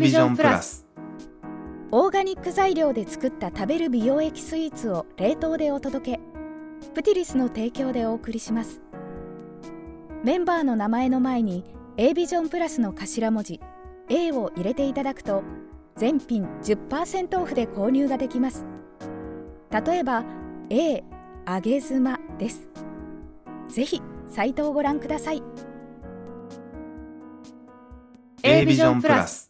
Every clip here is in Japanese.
ビジョンプラスオーガニック材料で作った食べる美容液スイーツを冷凍でお届け。プティリスの提供でお送りします。メンバーの名前の前に A ビジョンプラスの頭文字 A を入れていただくと全品10%オフで購入ができます。例えば A 揚げ妻です。ぜひサイトをご覧ください。A ビジョンプラス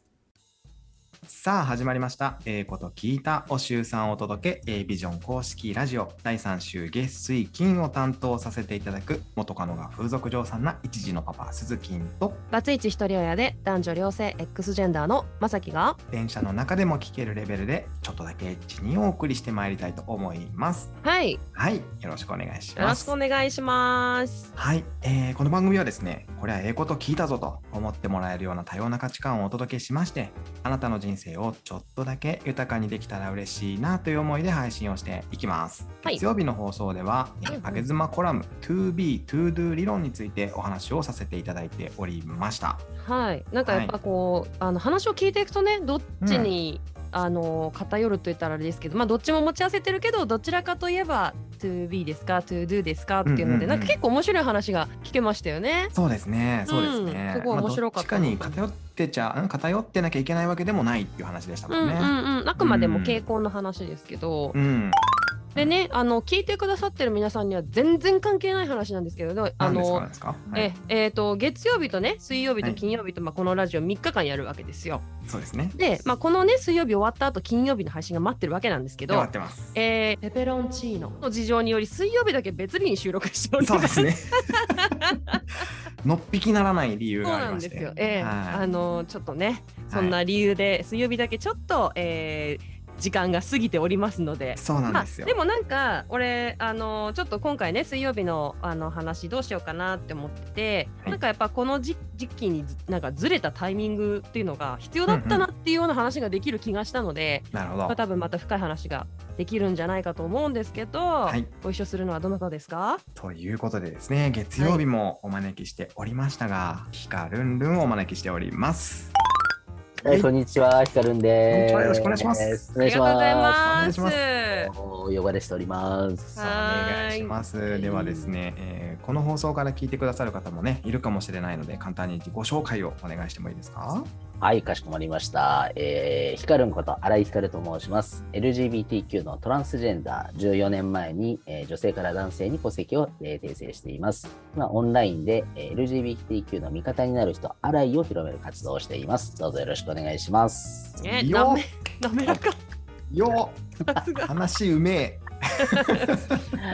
さあ始まりました。ええこと聞いたお週さんをお届け A ビジョン公式ラジオ第3週月水金を担当させていただく元カノが風俗嬢さんな一時のパパ鈴金とバツイチ一人親で男女両性 X ジェンダーのまさきが電車の中でも聞けるレベルでちょっとだけエッチにお送りしてまいりたいと思います。はいよはい、よろしくお願いしろします。くお願いしますはい、えーこの番組はですね、これはええこと聞いたぞと思ってもらえるような多様な価値観をお届けしまして、あなたの人生をちょっとだけ豊かにできたら嬉しいなという思いで配信をしていきます。はい。月曜日の放送では、あげ妻コラム To Be To Do 理論についてお話をさせていただいておりました。はい。なんかやっぱこう、あの話を聞いていくとねどっちに、あの偏ると言ったらあれですけどまあどっちも持ち合わせてるけどどちらかといえば to be ですか to do ですかっていうので、なんか結構面白い話が聞けましたよね。そうですね、そうですね。うんすごい面白かったっちかに偏ってちゃ、うん偏ってなきゃいけないわけでもないっていう話でしたもね。うんんうんうんあくまでも傾向の話ですけど、うん、でねあの聞いてくださってる皆さんには全然関係ない話なんですけどあの。はいええーと月曜日とね水曜日はいと金曜日と、まあ、このラジオ3日間やるわけですよ。そうですね。で、まあ、このね水曜日終わった後金曜日の配信が待ってるわけなんですけどで待っ、てます。えーペペロンチーノの事情により水曜日だけ別日に収録しておりま。そうですすね。のっぴきならない理由そうがありまして。なんですよ。ええはいあのちょっとねそんな理由で水曜日だけちょっと、えー時間が過ぎておりますので。そうなまあ、んですよ。でもなんか俺あのちょっと今回ね水曜日のあの話どうしようかなって思ってて、はいなんかやっぱこの時時期にずなんかずれたタイミングっていうのが必要だったなっていうような話ができる気がしたので、なるほど。まあ、多分また深い話ができるんじゃないかと思うんですけど、はいご一緒するのはどなたですか？ということでですね、月曜日もお招きしておりましたが、ヒカルンルンをお招きしております。はい、こんにちは、ひかるんです。よろしくお願いしますありがとうございます。お願いしますお呼ばれしております。お願いします。ではですね、えーこの放送から聞いてくださる方もね、いるかもしれないので、簡単に自己紹介をお願いしてもいいですか？はい、かしこまりました。えー、ひかるんこと新井ひかると申します。LGBTQ のトランスジェンダー、14年前に、えー女性から男性に戸籍を、えー訂正しています。今、オンラインで、えー LGBTQ の味方になる人、新井を広める活動をしています。どうぞよろしくお願いします。ね、よなめ滑らか。すが話うめえ。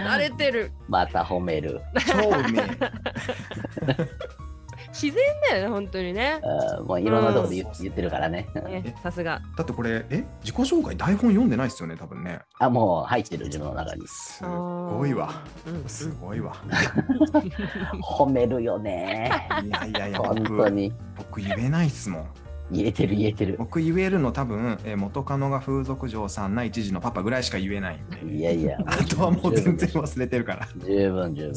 慣れてる。また褒める。超うめえ。自然だよね、本当にね。もういろんなところで言,、うん言ってるからね。ねさすが。だってこれ、え自己紹介台本読んでないですよね、多分ね。あ、もう入ってる自分の中に。すごいわ。うん、すごいわ。褒めるよね。いやいやいや、本当僕、に。僕言えないっすもん。言えてる言えてる。僕言えるの多分、えー元カノが風俗嬢さんな一時のパパぐらいしか言えないんで。いやいや。あとはもう全然忘れてるから。十分十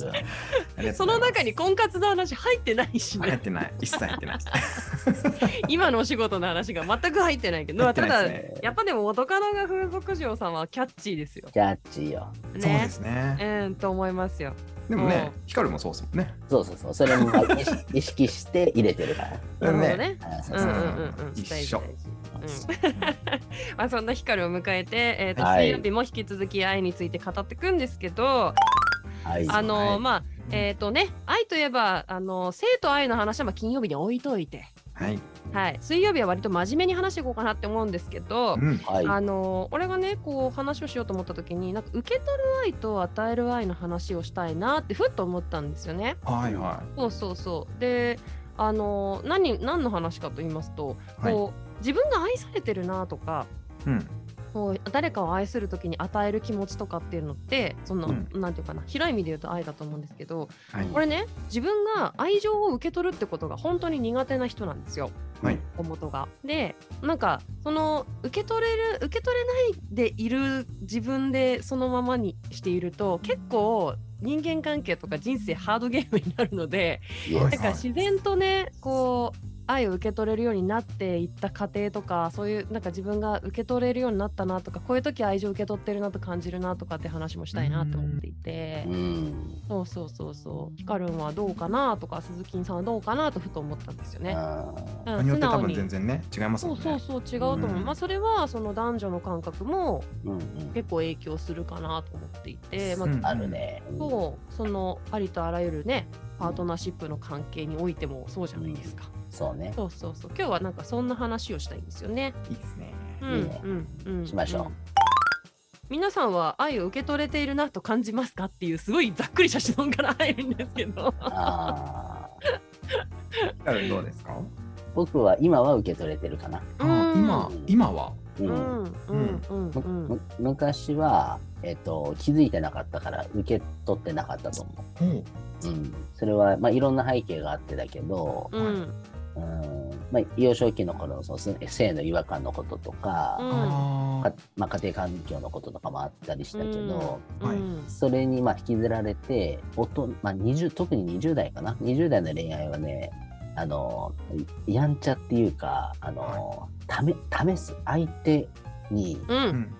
分。その中に婚活の話入ってないしね。入ってない。一切入ってない。今のお仕事の話が全く入ってないけど、入ってただ、やっぱでも元カノが風俗嬢さんはキャッチーですよ。キャッチーよ。そうですね。うん、と思いますよ。でもね、ヒカルもそうですもんね。そうそうそう。それも意識意識して入れてるから。なるほどね。一大事緒。まあそんな光を迎えて、えーとはい。水曜日も引き続き愛について語っていくんですけど、はい。あのはい。まあえっ、とね愛といえばあの性と愛の話はまあ金曜日に置いといて、はい。はい、水曜日は割と真面目に話していこうかなって思うんですけど、うん。はい。あの俺がねこう話をしようと思った時になんか受け取る愛と与える愛の話をしたいなってふっと思ったんですよね。はいはそうそうそうであの何何の話かと言いますと、はいこう自分が愛されてるなとかい。うん。こう誰かを愛する時に与える気持ちとかっていうのってその、うんなんていうかな広い意味で言うと愛だと思うんですけどはい。これね自分が愛情を受け取るってことが本当に苦手な人なんですよ。はい。お元が。でなんかその受け取れる受け取れないでいる自分でそのままにしていると結構人間関係とか人生ハードゲームになるのでイエスだから自然とねこう愛を受け取れるようになっていった過程とかそういうなんか自分が受け取れるようになったなとかこういう時愛情受け取ってるなと感じるなとかって話もしたいなと思っていてう。ん。そうそうそうそう。ヒカルンはどうかなとか鈴木さんはどうかなとふと思ったんですよね。あうん場によって多分素直に全然ね違いますね。うんそうそう違うと思う、うんまあそれはその男女の感覚も。結構影響するかなと思っていて、まあうんあるね。うんそうそのありとあらゆるねパートナーシップの関係においてもそうじゃないですか、そうね。そうそうそう。今日はなんかそんな話をしたいんですよね。いいですね。うんいいね。うんうん。しましょう。うん。皆さんは愛を受け取れているなと感じますかっていうすごいざっくりした質問から入るんですけど。あー。カルンどうですか？僕は今は受け取れてるかな。あ今うん。今は？ううんんうんうん。むうん。む昔は、えっと、気づいてなかったから受け取ってなかったと思ほうう。うん、それは、まあ、いろんな背景があってだけど、うんうん。まあ、幼少期の頃のその性の違和感のこととか、うん。あかまあ、家庭環境のこととかもあったりしたけど、はい。うんそれにまあ引きずられておと、まあ、20特に20代かな？20代の恋愛はねあのやんちゃっていうかあの、ため試す。相手にうん。ん。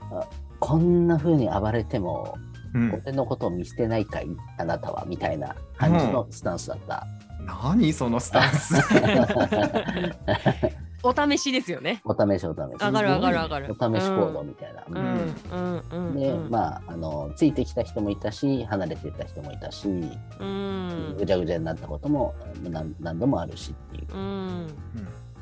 こんな風に暴れてもうん。俺のことを見捨てないかい？あなたは？みたいな感じのスタンスだった。何そのスタンス。お試しですよね。お試しお試し。上がる上がる上がる。お試し行動みたいな。うん。うん。うん。で、うん。まあ、あの、ついてきた人もいたし、離れていった人もいたし、うん。ぐちゃぐちゃになったことも何何度もあるしっていう。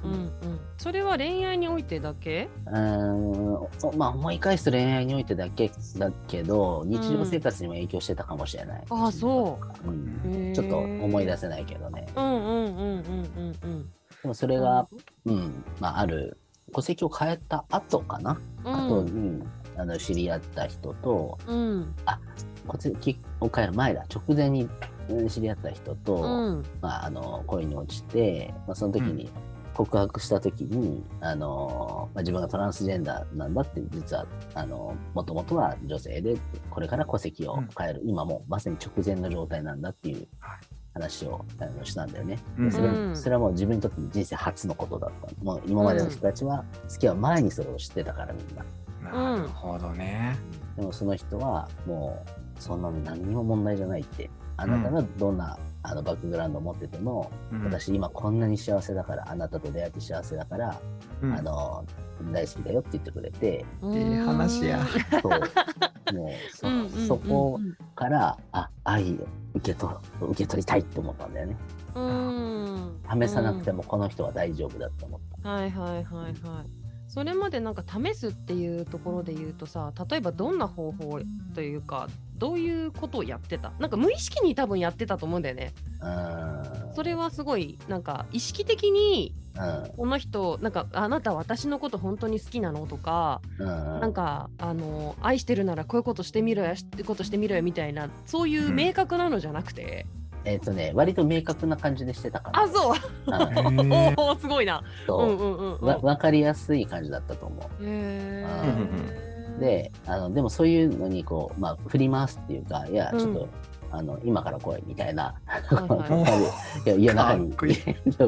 うんうん。うんそれは恋愛においてだけ？うーん。おまあ、思い返すと恋愛においてだけだけど、日常生活にも影響してたかもしれない。ああそう。ん。へー。ちょっと思い出せないけどね。うんうんうんうんうん。うんでもそれが、うん、まあ、ある、戸籍を変えた後かな、後にあの知り合った人と、うん。戸籍を変える前だ、直前にうん知り合った人と、うん。まあ、あの恋に落ちて、まあ、その時に告白した時に、あのまあ、自分がトランスジェンダーなんだって実はあのもともとは女性でこれから戸籍を変える、今もまさに直前の状態なんだっていうはい。話をあのしたんだよね。うん。でそれうん。それはもう自分にとっての人生初のことだったもう今までの人たちは付き合う前にそれを知ってたからみんな。なるほどね。でもその人はもうそんなの何にも問題じゃないってあなたがどんな、あのバックグラウンドを持ってても、うん。私今こんなに幸せだからあなたと出会って幸せだから、うん。あの大好きだよって言ってくれてうん。いい話や。そう。もうそ,、そこからあ愛を受け取受け取りたいって思ったんだよね。うん。試さなくてもこの人は大丈夫だって思っはいはいはいはい。それまでなんか試すっていうところで言うとさ例えばどんな方法というかどういうことをやってた？なんか無意識に多分やってたと思うんだよね。それはすごいなんか意識的にうん。この人なんかあなた私のこと本当に好きなのとかうんなんかあの愛してるならこういうことしてみろよしてことしてみろよみたいなそういう明確なのじゃなくて、えっ、とね割と明確な感じでしてたから。あそう。おおすごいな。そう。うんうんうんうん。わ分かりやすい感じだったと思う。へあーであのでもそういうのにこう、まあ、振り回すっていうかいやうん。ちょっと、あの今から来いみたいな、はいはい。いや家の中に呼び出した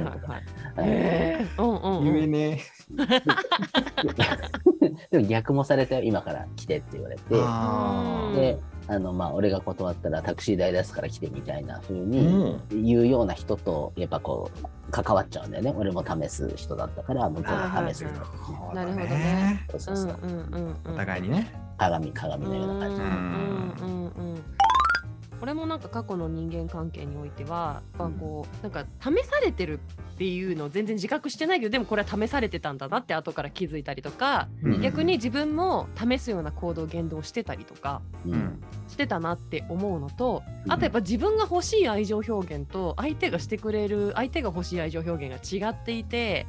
りとか。はい。へーうんうんうん。夢ね。でも逆もされたよ今から来てって言われて。であの、まあ、俺が断ったらタクシー代出すから来てみたいな風うにん。言うような人とやっぱこう関わっちゃうんだよね俺も試す人だったから向こうも試す人な。るほどね。そうそうそう。うんうんうんうんお互いにね。鏡鏡のような感じうんうんうんうんこれもなんか過去の人間関係においてはやっぱこうなんか試されてるっていうのを全然自覚してないけどでもこれは試されてたんだなって後から気づいたりとかうん。逆に自分も試すような行動言動をしてたりとかううん。んしてたなって思うのとあとやっぱ自分が欲しい愛情表現と相手がしてくれる相手が欲しい愛情表現が違っていて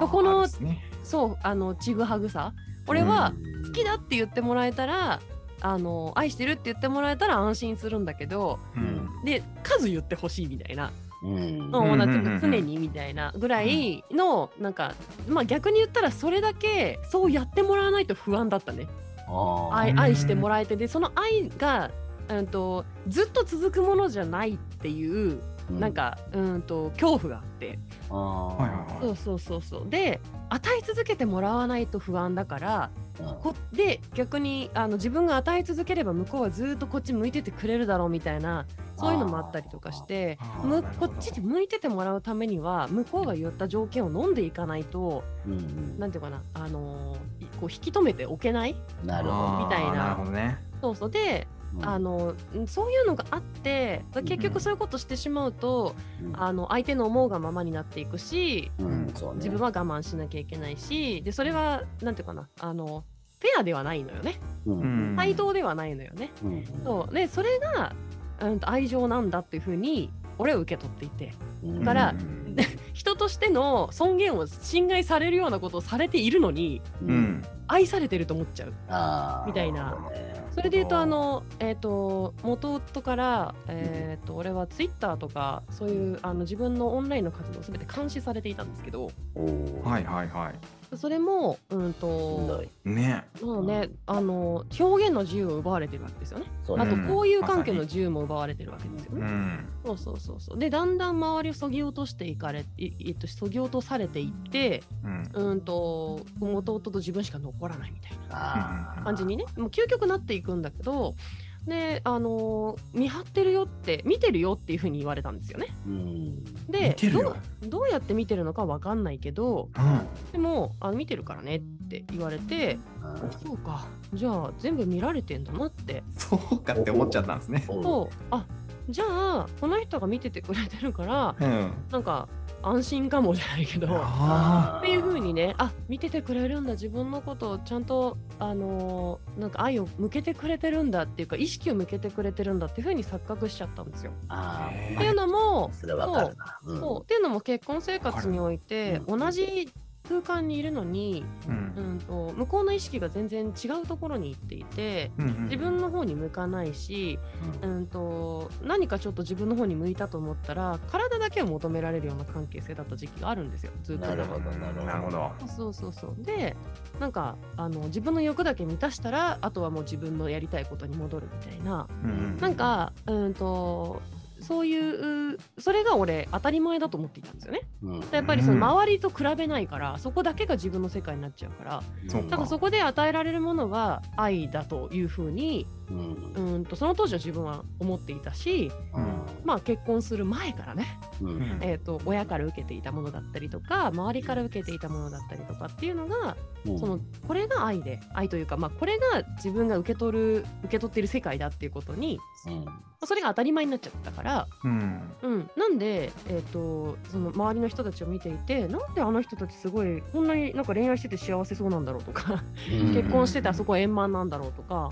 そこのね。そうあのちぐはぐさ。俺は好きだって言ってもらえたらあの愛してるって言ってもらえたら安心するんだけどうん。で数言ってほしいみたいな、うん。もうなん常にみたいなぐらいのなんかまあ逆に言ったらそれだけそうやってもらわないと不安だったね。愛愛してもらえて。でその愛が、うん、とずっと続くものじゃないっていううんなんかうんと恐怖があって。あー。はいはいはい。そうそうそうそう。で与え続けてもらわないと不安だからうん。こで逆にあの自分が与え続ければ向こうはずっとこっち向いててくれるだろうみたいなそういうのもあったりとかしてむこっちに向いててもらうためには向こうが言った条件を飲んでいかないとうんうん。なんていうかなあのーいこう引き止めておけないなるほあーみたいな。なるほどね。そうそう。で、ど。あのんそういうのがあって結局そういうことしてしまうと、うん。あの相手の思うがままになっていくしね。自分は我慢しなきゃいけないしでそれはなんていうかなあのフェアではないのよね。対等ではないのよね。うん、そう。でそれが、うん、と愛情なんだっていうふうに俺は受け取っていてうん。だからうん 人としての尊厳を侵害されるようなことをされているのにう。うんん。愛されてると思っちゃう。ああ。みたいなそれで言うとあの、えー、と元夫から、えー、と俺はツイッターとかそういうあの自分のオンラインの活動すべて監視されていたんですけどはいはいはい。それも、うんとい。ね。もうねあの表現の自由を奪われてるわけですよね。あとそうね。交友関係の自由も奪われてるわけですよね。うん。そうそうそうそうでだんだん周りをそぎ落としていかれいえっとそぎ落とされていってうん。うんと元夫と自分しか残らないみたいなあ感じにねもう究極なっていくんだけどであのー見張ってるよって見てるよっていうふうに言われたんですよね。でどうどうやって見てるのかわかんないけどうん。でもあの見てるからねって言われてそうかじゃあ全部見られてんだなってそうかって思っちゃったんですね。おとあじゃあこの人が見ててくれてるからうん。なんか安心かもじゃないけど。あっていう風にねあ見ててくれるんだ自分のことをちゃんとあのーなんか愛を向けてくれてるんだっていうか意識を向けてくれてるんだっていう風に錯覚しちゃったんですよ。っていうのもそ。うんそうっていうのも結婚生活においてうん同じ空間にいるのに、ーう。うんん、と向こうの意識が全然違うところに行っていてうん自分の方に向かないし、うん、と何かちょっと自分の方に向いたと思ったら体だけを求められるような関係性だった時期があるんですよずっと。なるほどなるほどなるほど。そうそうそうでなんかあの自分の欲だけ満たしたらあとはもう自分のやりたいことに戻るみたいなうんなんかうんとそういうそれが俺当たり前だと思っていたんですよね。うん。やっぱりその周りと比べないから、そこだけが自分の世界になっちゃうから。そうだからそこで与えられるものは愛だというふうにうん。うんとその当時は自分は思っていたし、まあ、結婚する前からねうん。うん。えー、と親から受けていたものだったりとか周りから受けていたものだったりとかっていうのが、うん。そのこれが愛で愛というか、まあ、これが自分が受け取る受け取っている世界だっていうことに、うん。まあそれが当たり前になっちゃったから、うん。うん、なんで、えー、とその周りの人たちを見ていてなんであの人たちすごいこんなになんか恋愛してて幸せそうなんだろうとか、うん。結婚しててあそこは円満なんだろうとか、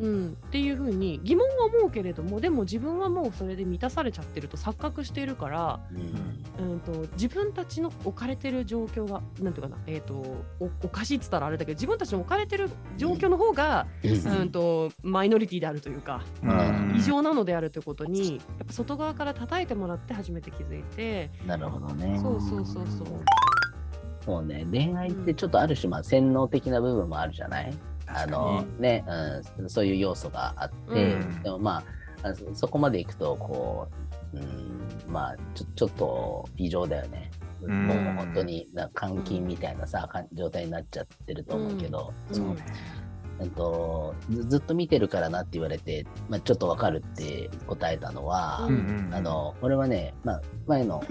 うん。うん、っていうふうに疑問は思うけれどもでも自分はもうそれで満たされちゃってると錯覚しているから。うんうん、と自分たちの置かれてる状況がなんていうかな、えー、とおおかしいっつったらあれだけど自分たちの置かれてる状況の方が、うんとマイノリティであるというか、うん異常なのであるということにやっぱ外側から叩いてもらって初めて気づいてなるほどね。そうそうそうそうそうね、恋愛ってちょっとある種、まあ、洗脳的な部分もあるじゃない？あのね、うん、そういう要素があって、うん。でもまあ、あそそこまでいくと、こう、うん、まあちょ、ちょっと異常だよね。うん。もう本当にな監禁みたいなさ、状態になっちゃってると思うけど、うん。そうね。えっと、ずずっと見てるからなって言われて、まあ、ちょっとわかるって答えたのは、うんあ、の俺はね、まあ、前の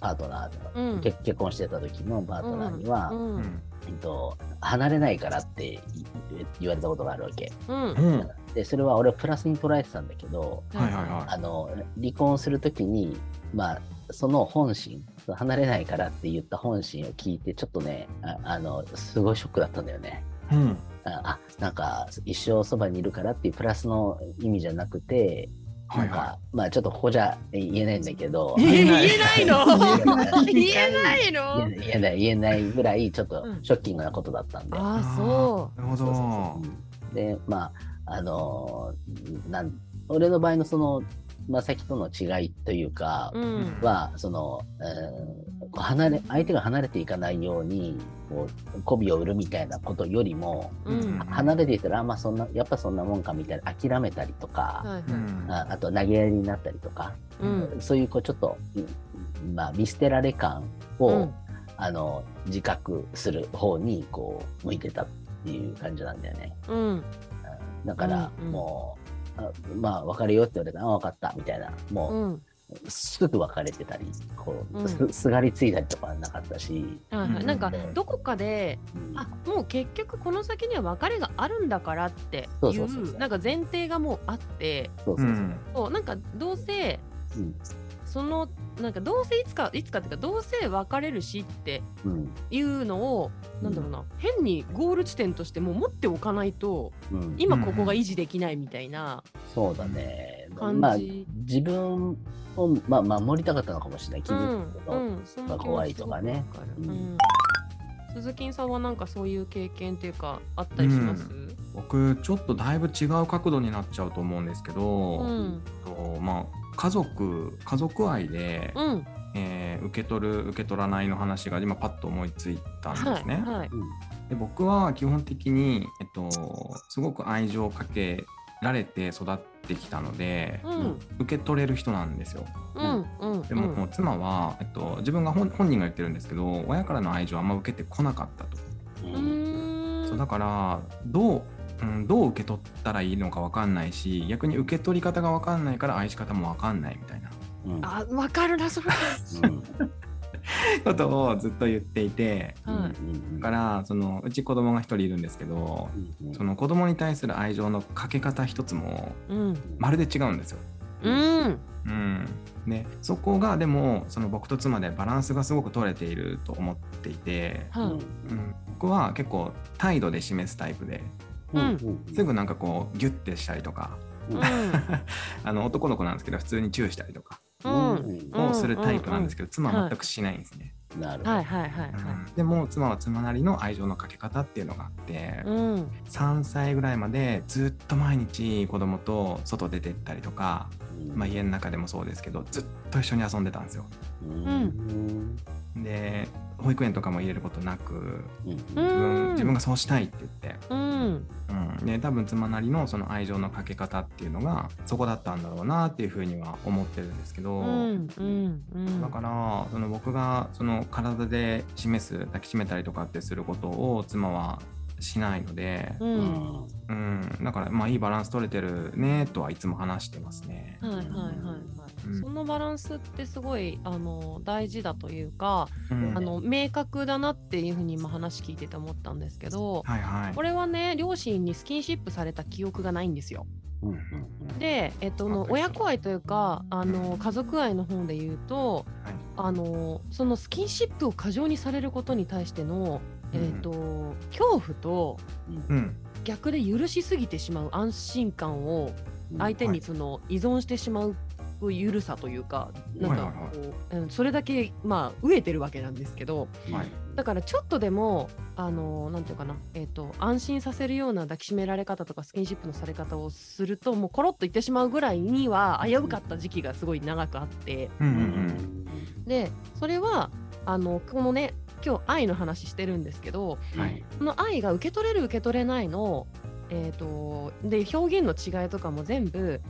パートナー、うん。結結婚してた時のパートナーには、うん。うん。えっと、離れないからってい言われたことがあるわけ。うんうん。で、それは俺はプラスに捉えてたんだけど、はいはいはあの、離婚するときに、まあ、その本心、離れないからって言った本心を聞いて、ちょっとね、ああの、すごいショックだったんだよね。い。うん。あ、あなんか、一生そばにいるからっていうプラスの意味じゃなくて、はいはなんか、まあちょっとここじゃ言えないんだけど、えー言えない。の言言えないの？言えない、言えない。ぐらい、ちょっとうん。ショッキングなことだったんで。ああそなるほど。で、まあ、あのーなん、俺の場合のその、まさきとの違いというか、うん。は、その、うん離れ、相手が離れていかないように、こう、媚びを売るみたいなことよりも、うん。離れていたら、あまあそんな、やっぱそんなもんかみたいな、諦めたりとか、はいはい。うんああと投げやりになったりとか、うん。そういうこうちょっと、うんまあ、見捨てられ感を、うん。あの自覚する方にこう向いてたっていう感じなんだよね。だからもう、あまあ別れようって言われた。ら、あ分かったみたいな、もう、うん。すぐ別れてたり、こう、うん。すすがりついたりとかはなかったし、うんはい。はいなんかうん。どこかでうん。あもう結局この先には別れがあるんだからってそいうそうそうそう。うなんか前提がもうあって。そうそうそう。うん。そうなんかどうせうんそのなんかどうせいつかいつかっていうかどうせ別れるしってうんいうのをなんだろうな変にゴール地点としてもう持っておかないとうん。今ここが維持できないみたいなそうだね。感じ。まあ、自分を、まあ、守りたかったのかもしれない。傷うんつくと。うんそんな気も怖いとかね。うん。うん。鈴木さんはなんかそういう経験っていうかあったりします？僕ちょっとだいぶ違う角度になっちゃうと思うんですけど、うん。とまあ家族家族愛で、うんえー受け取る受け取らないの話が今パッと思いついたんですね。はいはいで僕は基本的に、えっと、すごく愛情をかけられて育ってきたので、うん受け取れる人なんですよ。うんうんでも、もう妻は、えっと、自分が本本人が言ってるんですけど親からの愛情をあんま受けてこなかったと。そうだからどう、うん、どう受け取ったらいいのか分かんないし逆に受け取り方が分かんないから愛し方も分かんないみたいな。うん。あわかるなそれ。うん。ことをずっと言っていてはいだからそのうち子供が一人いるんですけどうんその子供に対する愛情のかけ方一つもうん。まるで違うんですよ。うん。うん、でそこがでもその僕と妻でバランスがすごく取れていると思っていて、はい。うん、僕は結構態度で示すタイプでうんすぐなんかこうギュッてしたりとか。うん。あの男の子なんですけど普通にチューしたりとか。うん。うん。をするタイプなんですけど、妻ははい全くしないんですね、なるほど。はいはいはいはい。うん。でも妻は妻なりの愛情のかけ方っていうのがあって、うん。3歳ぐらいまでずっと毎日子供と外出てったりとか、まあ、家の中でもそうですけどずっと一緒に遊んでたんですよ。うんで保育園とかも入れることなくうん。うん。自分自分がそうしたいって言って、うん。うん、で多分妻なりのその愛情のかけ方っていうのがそこだったんだろうなっていうふうには思ってるんですけど、うんうんうん。だからその僕がその体で示す抱きしめたりとかってすることを妻はしないので、ううん。んうん、だからまあいいバランス取れてるねとはいつも話してますね。はいはいはいはい、うんそのバランスってすごいあの大事だというか、うん。あの明確だなっていうふうに今話聞いてて思ったんですけど、はいはい。これはね両親にスキンシップされた記憶がないんですよ。で、えっと、の親子愛というかあの家族愛の方で言うとはい。あのそのスキンシップを過剰にされることに対しての、うん。えっと恐怖とうん。逆で許しすぎてしまう安心感をうん。相手はい。にその依存してしまうゆるさというか、なんかこう、うんそれだけまあ飢えてるわけなんですけどはい。だからちょっとでもあのなんていうかな、えっと安心させるような抱きしめられ方とかスキンシップのされ方をするともうコロッといってしまうぐらいには危うかった時期がすごい長くあって。うんううん。んでそれはあのこのね今日愛の話してるんですけどその愛が受け取れる受け取れないのえー、とで表現の違いとかも全部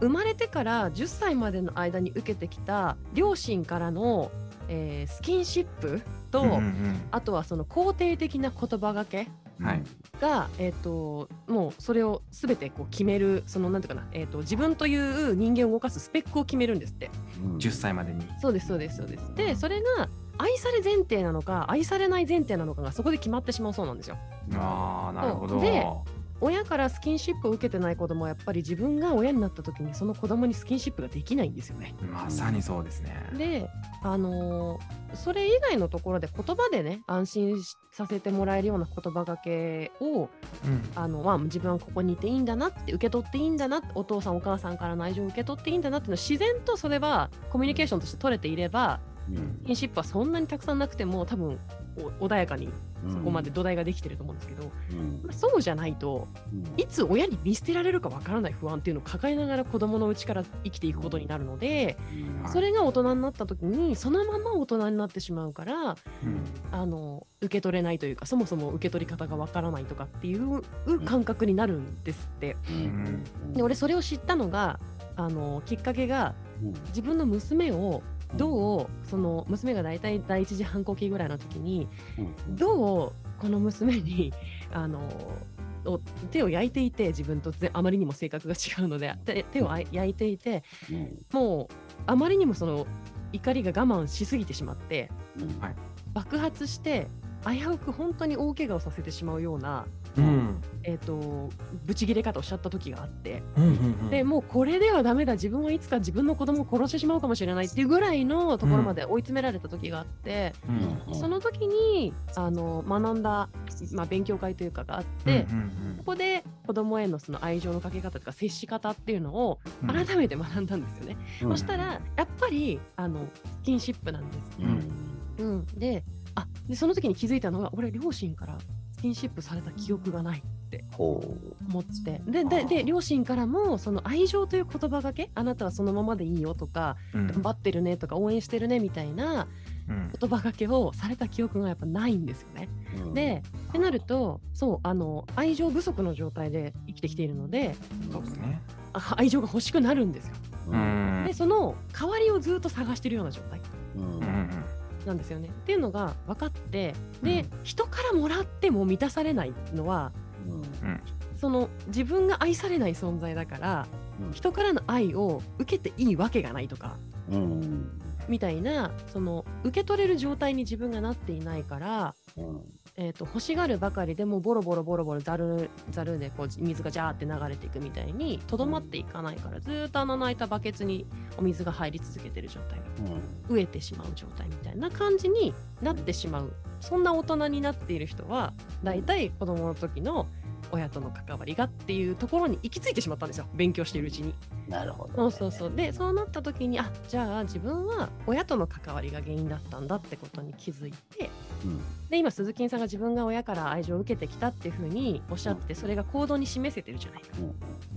生まれてから10歳までの間に受けてきた両親からの、えースキンシップと、うんうんあとはその肯定的な言葉がけはい。が、えー、ともうそれを全てこう決めるそのなんていうかな、えー、と自分という人間を動かすスペックを決めるんですって。うん。10歳までに。そうですそうですそうです。でそれが愛され前提なのか愛されない前提なのかがそこで決まってしまうそうなんですよ。ああなるほど。で親からスキンシップを受けてない子供はやっぱり自分が親になった時にその子供にスキンシップができないんですよね。まさにそうですね。で、あのーそれ以外のところで言葉でね安心しさせてもらえるような言葉がけをうんあの、まあ、自分はここにいていいんだなって受け取っていいんだなってお父さんお母さんからの愛情を受け取っていいんだなっていうのを自然とそれはコミュニケーションとして取れていればうんスキンシップはそんなにたくさんなくても多分お穏やかにうん。そこまで土台ができてると思うんですけど、うん。まあそうじゃないとうん。いつ親に見捨てられるかわからない不安っていうのを抱えながら子供のうちから生きていくことになるので、うん。それが大人になった時にそのまま大人になってしまうからうん。あの受け取れないというかそもそも受け取り方がわからないとかっていう感覚になるんですって。うん。で俺それを知ったのがあのきっかけがうん。自分の娘をどうその娘が大体第一次反抗期ぐらいの時にうん。どうこの娘にあのお手を焼いていて自分とぜあまりにも性格が違うので手手を焼いていてうん。もうあまりにもその怒りが我慢しすぎてしまってうん。はい爆発して危うく本当に大怪我をさせてしまうような、うん。えー、とブチギレ方をしちゃった時があって。うんうんでもうこれではダメだ。自分はいつか自分の子供を殺してしまうかもしれないっていうぐらいのところまで追い詰められた時があって、うんその時にあの学んだ、まあ、勉強会というかがあって、うんここで子供へのその愛情のかけ方とか接し方っていうのをうん。うん改めて学んだんですよね。うん。そしたらやっぱりあのスキンシップなんです。うん。うん、であでその時に気づいたのが俺両親からスキンシップされた記憶がないってほ思ってででで両親からもその愛情という言葉がけあなたはそのままでいいよとかうん。頑張ってるねとか応援してるねみたいなうん。言葉がけをされた記憶がやっぱないんですよね。うでってなるとそうあの愛情不足の状態で生きてきているのでそうですね。あ愛情が欲しくなるんですよ。うん。でその代わりをずっと探してるような状態。うんなんですよね。っていうのが分かってで、うん。人からもらっても満たされないのはうん。その自分が愛されない存在だからうん。人からの愛を受けていいわけがないとかうん。みたいなその受け取れる状態に自分がなっていないから、うんえー、と欲しがるばかりでもボロボロボロボロざるざるでこう水がジャーって流れていくみたいにとどまっていかないからずーっと穴の開いたバケツにお水が入り続けてる状態飢えてしまう状態みたいな感じになってしまう。そんな大人になっている人は大体子供の時の親との関わりがっていうところに行き着いてしまったんですよ。勉強しているうちに。なるほどね。そうそうそう。でそうなった時にあじゃあ自分は親との関わりが原因だったんだってことに気づいてうんで今鈴木さんが自分が親から愛情を受けてきたっていうふうにおっしゃってそれが行動に示せてるじゃないか。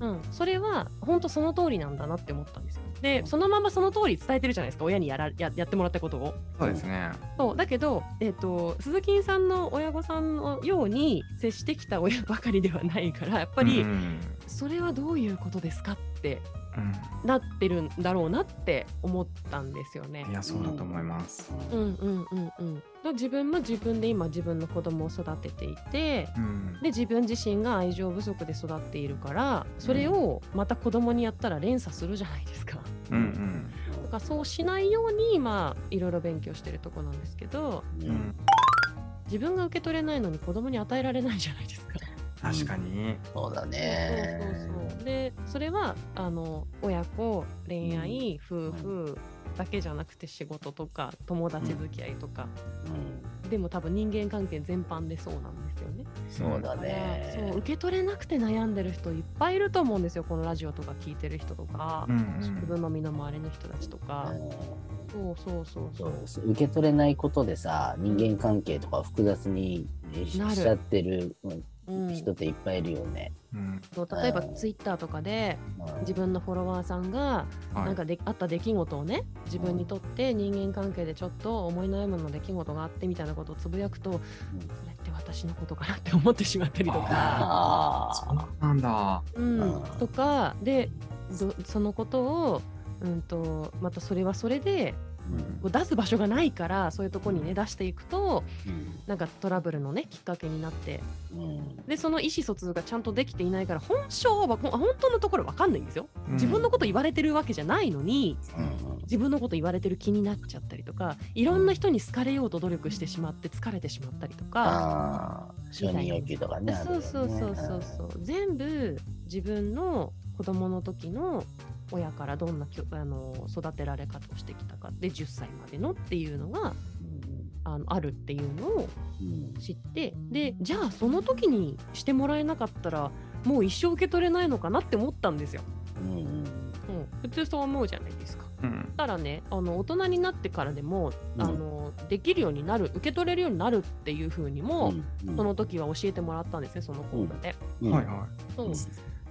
うんうん、それは本当その通りなんだなって思ったんですよ。でそのままその通り伝えてるじゃないですか親にやらややってもらったことを。そうですね。そう。だけど、えっと鈴木さんの親御さんのように接してきた親ばかりではないからやっぱり、うん。それはどういうことですかってうん。なってるんだろうなって思ったんですよね。い。やそうだと思います。うん。うんうんうん。だ自分も自分で今自分の子供を育てていてうん。で自分自身が愛情不足で育っているからそれをまた子供にやったら連鎖するじゃないですか。うんうん。だからそうしないように今いろいろ勉強してるとこなんですけどううん。ん自分が受け取れないのに子供に与えられないじゃないですか。確かに。そうだそうねそうそう。でそれはあの親子恋愛夫婦だけじゃなくて仕事とか友達付き合いとか、うん。でも多分人間関係全般でそうなんですよね。そうだそうね受け取れなくて悩んでる人いっぱいいると思うんですよ。このラジオとか聞いてる人とか、うん自分の身の回りの人たちとか、そうそうそうそそうう受け取れないことでさ人間関係とか複雑にしちゃってる。うんうん、人っていっぱいいるよね。うん例えばうんツイッターとかでうん自分のフォロワーさんがはい。なんかであった出来事をね自分にとって人間関係でちょっと思い悩むの出来事があってみたいなことをつぶやくとそれって私のことかなって思ってしまったりとか、あそうなんだ。うん。うん。とかでどそのことを、うん、とまたそれはそれでう出す場所がないからそういうとこにね出していくとうん。なんかトラブルのねきっかけになって。うん。でその意思疎通がちゃんとできていないから本性は本当のところわかんないんですよ。うん。自分のこと言われてるわけじゃないのにうん自分のこと言われてる気になっちゃったりとかいろんな人に好かれようと努力してしまって疲れてしまったりとか。承認欲求とかね。あるよそうねそうそうそうそう。全部自分の子供の時の親からどんなきょあの育てられ方をしてきたかで10歳までのっていうのがあのあるっていうのをうん。知ってでじゃあその時にしてもらえなかったらもう一生受け取れないのかなって思ったんですよ。うんうんうん、普通そう思うじゃないですか。うん。たらねあの大人になってからでも、うん。あのできるようになる受け取れるようになるっていうふうにも、うんその時は教えてもらったんですねその講座で、うん。はいはそう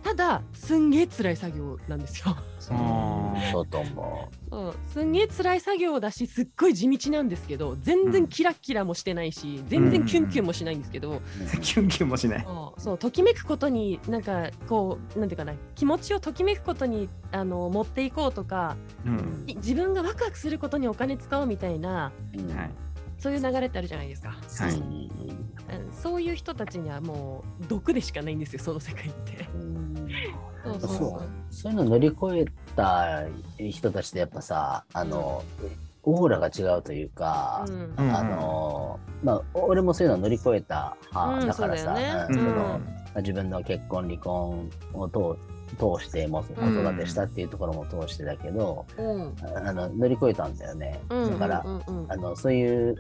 ただすんげえ辛い作業なんですよそうと思そうすんげえ辛い作業だしすっごい地道なんですけど全然キラッキラもしてないし、全然キュンキュンもしないんですけど、う。い。キュンキュンもしない。そうそうときめくことになんかこうなんていうかな気持ちをときめくことにあの持っていこうとかうん。い自分がワクワクすることにお金使おうみたいなうんはい。そういう流れってあるじゃないですか、はい。うん。うんそういう人たちにはもう毒でしかないんですよその世界って。うん。そうそうそう。そう。いうの乗り越えた人たちってやっぱさあの、オーラが違うというか、うん。うん。あのまあ俺もそういうの乗り越えた派うんだからさ、自分の結婚離婚を通通してもう子育てしたっていうところも通してだけど、うん。あの乗り越えたんだよね、うんだから、うんうんうん。あのそういう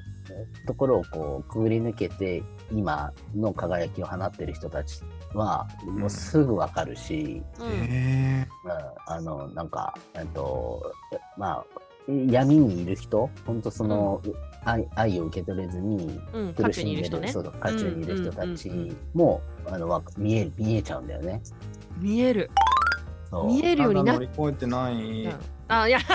ところをこうくぐり抜けて今の輝きを放ってる人たちはもうすぐわかるし、うんへうん。あのなんかえっとまあ闇にいる人本当その、愛愛を受け取れずにうん。渦苦しんでる中にいる人ね。そう渦中にいる人たちうんうんうんも、あのわ見える見えちゃうんだよね。見える。見ええ。るようにな乗り越えてない。うん。あいや。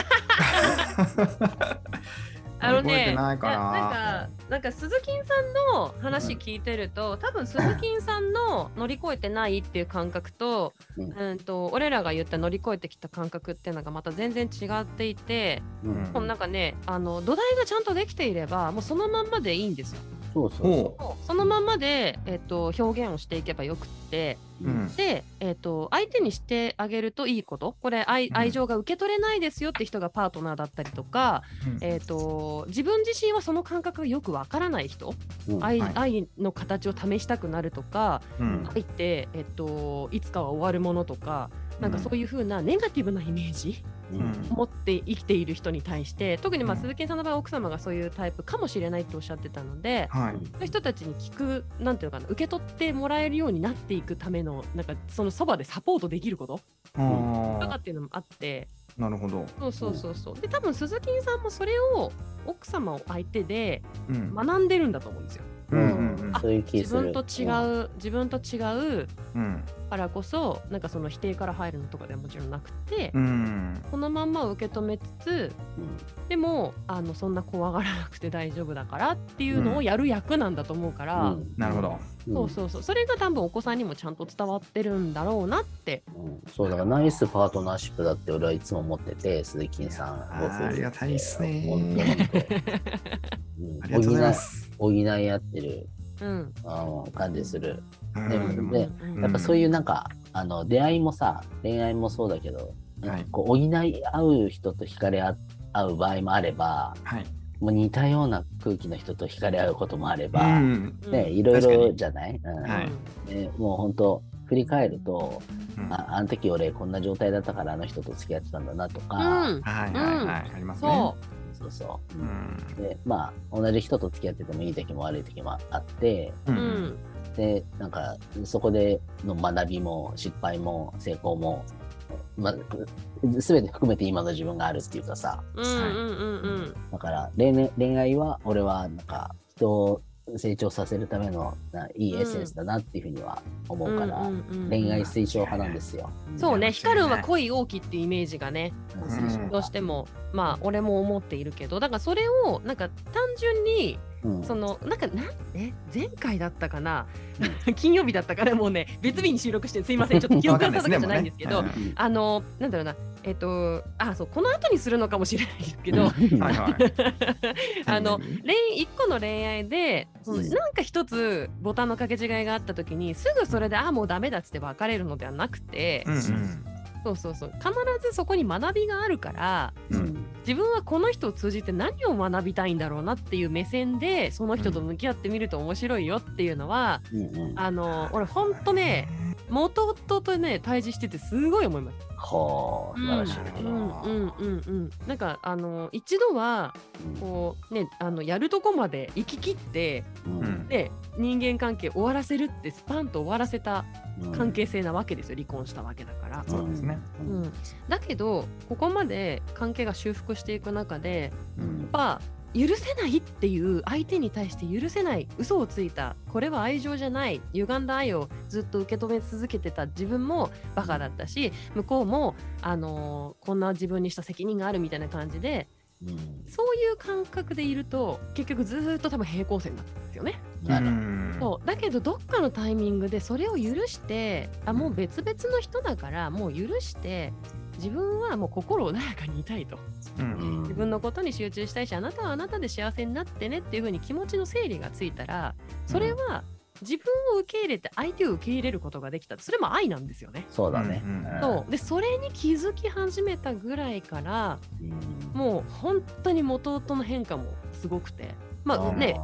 あのねてないかいやなんら。かなんか鈴木さんの話聞いてると、多分鈴木さんの乗り越えてないっていう感覚と,、うん。うん、と俺らが言った乗り越えてきた感覚っていうのがまた全然違っていて、うん。このなんかねあの土台がちゃんとできていればもうそのまんまでいいんですよ。そうそうそもう。そのまんまで、えっと表現をしていけばよくってう。うん。で、えっと相手にしてあげるといいことこれ愛情が受け取れないですよって人がパートナーだったりとか、えー、と自分自身はその感覚がよくわからない人、うん愛はい愛の形を試したくなるとかうん。愛って、えっといつかは終わるものとかなんかそういう風なネガティブなイメージうんを持って生きている人に対して特にまあうん鈴木さんの場合奥様がそういうタイプかもしれないっておっしゃってたので。はい。そういう人たちに聞くなんていうのかな受け取ってもらえるようになっていくためのなんかそのそばでサポートできること。とかっていうのもあってなるほど。そうそうそうそうで多分鈴木さんもそれを奥様を相手でうん。学んでるんだと思うんですよ。うんうんうん。あそういう気する。自分と違う、自分と違ううん。からこそなんかその否定から入るのとかではもちろんなくて、うん。このまんま受け止めつつうん。でもあのそんな怖がらなくて 大丈夫だからっていうのをやる役なんだと思うから、うん。なるほど。そうそうそう。それが多分お子さんにもちゃんと伝わってるんだろうなって。うん。そうだからナイスパートナーシップだって俺はいつも思ってて鈴木さんご夫婦ありがたいっすね本当本当 うん。ありがとうございます。補い合ってるうん。感じする。うん。でうんやっぱそういうなんか、あの出会いもさ恋愛もそうだけど、はい。こう補い合う人と惹かれ合合う場合もあればはい。もう似たような空気の人と惹かれ合うこともあれば、うん。ね、いろいろじゃない、うん。はい。でもう本当振り返ると、うん。ああの時俺こんな状態だったからあの人と付き合ってたんだなとか、うん。はいはいはい。ありますね。そそうそうう。ん。でまあ同じ人と付き合っててもいい時も悪い時もあってうんでなんかそこでの学びも失敗も成功も、ま、全て含めて今の自分があるっていうかさだから恋愛恋愛は俺はなんか人を成長させるためのないいエッセンスだなっていうふうには思うから、うんうんうんうん。恋愛推奨派なんですよ。そうね、うん。光るん。は恋多きっていうイメージがね、どうしても、まあ、俺も思っているけど、だからそれを、なんか単純に、うんその、なんか、なんえ、前回だったかな、金曜日だったかな、もうね、別日に収録して、すいません、ちょっと 記憶が定かじゃないんですけど、あの、なんだろうな、えっと、あ、そう、この後にするのかもしれないですけど。あの恋一個の恋愛でそのうん。なんか一つボタンの掛け違いがあった時にすぐそれであもうダメだっつって別れるのではなくて、うんうん。そうそうそう。必ずそこに学びがあるからうん。自分はこの人を通じて何を学びたいんだろうなっていう目線でその人と向き合ってみると面白いよっていうのは、うんうん。あの俺ほんとね元夫とね対峙しててすごい思います。ほう、素晴らしい。うん。うんうんうん。なんかあの一度はこうねあのやるとこまで行き切ってで人間関係終わらせるってスパンと終わらせたうん関係性なわけですよ離婚したわけだから。そうですね。うん。うん、だけどここまで関係が修復していく中でうん。やっぱ許せないっていう相手に対して許せない。嘘をついた。これは愛情じゃない。歪んだ愛をずっと受け止め続けてた自分もバカだったし向こうも、あのーこんな自分にした責任があるみたいな感じでうん。そういう感覚でいると結局ずーっと多分平行線なんですよね。そう。だけどどっかのタイミングでそれを許してあもう別々の人だからもう許して自分はもう心穏やかにいたいと。うん。自分のことに集中したいしあなたはあなたで幸せになってねっていう風に気持ちの整理がついたらそれは自分を受け入れて相手を受け入れることができたそれも愛なんですよね。そうだね。うんうんそう。でそれに気づき始めたぐらいからうん。もう本当に元々の変化もすごくて。まあね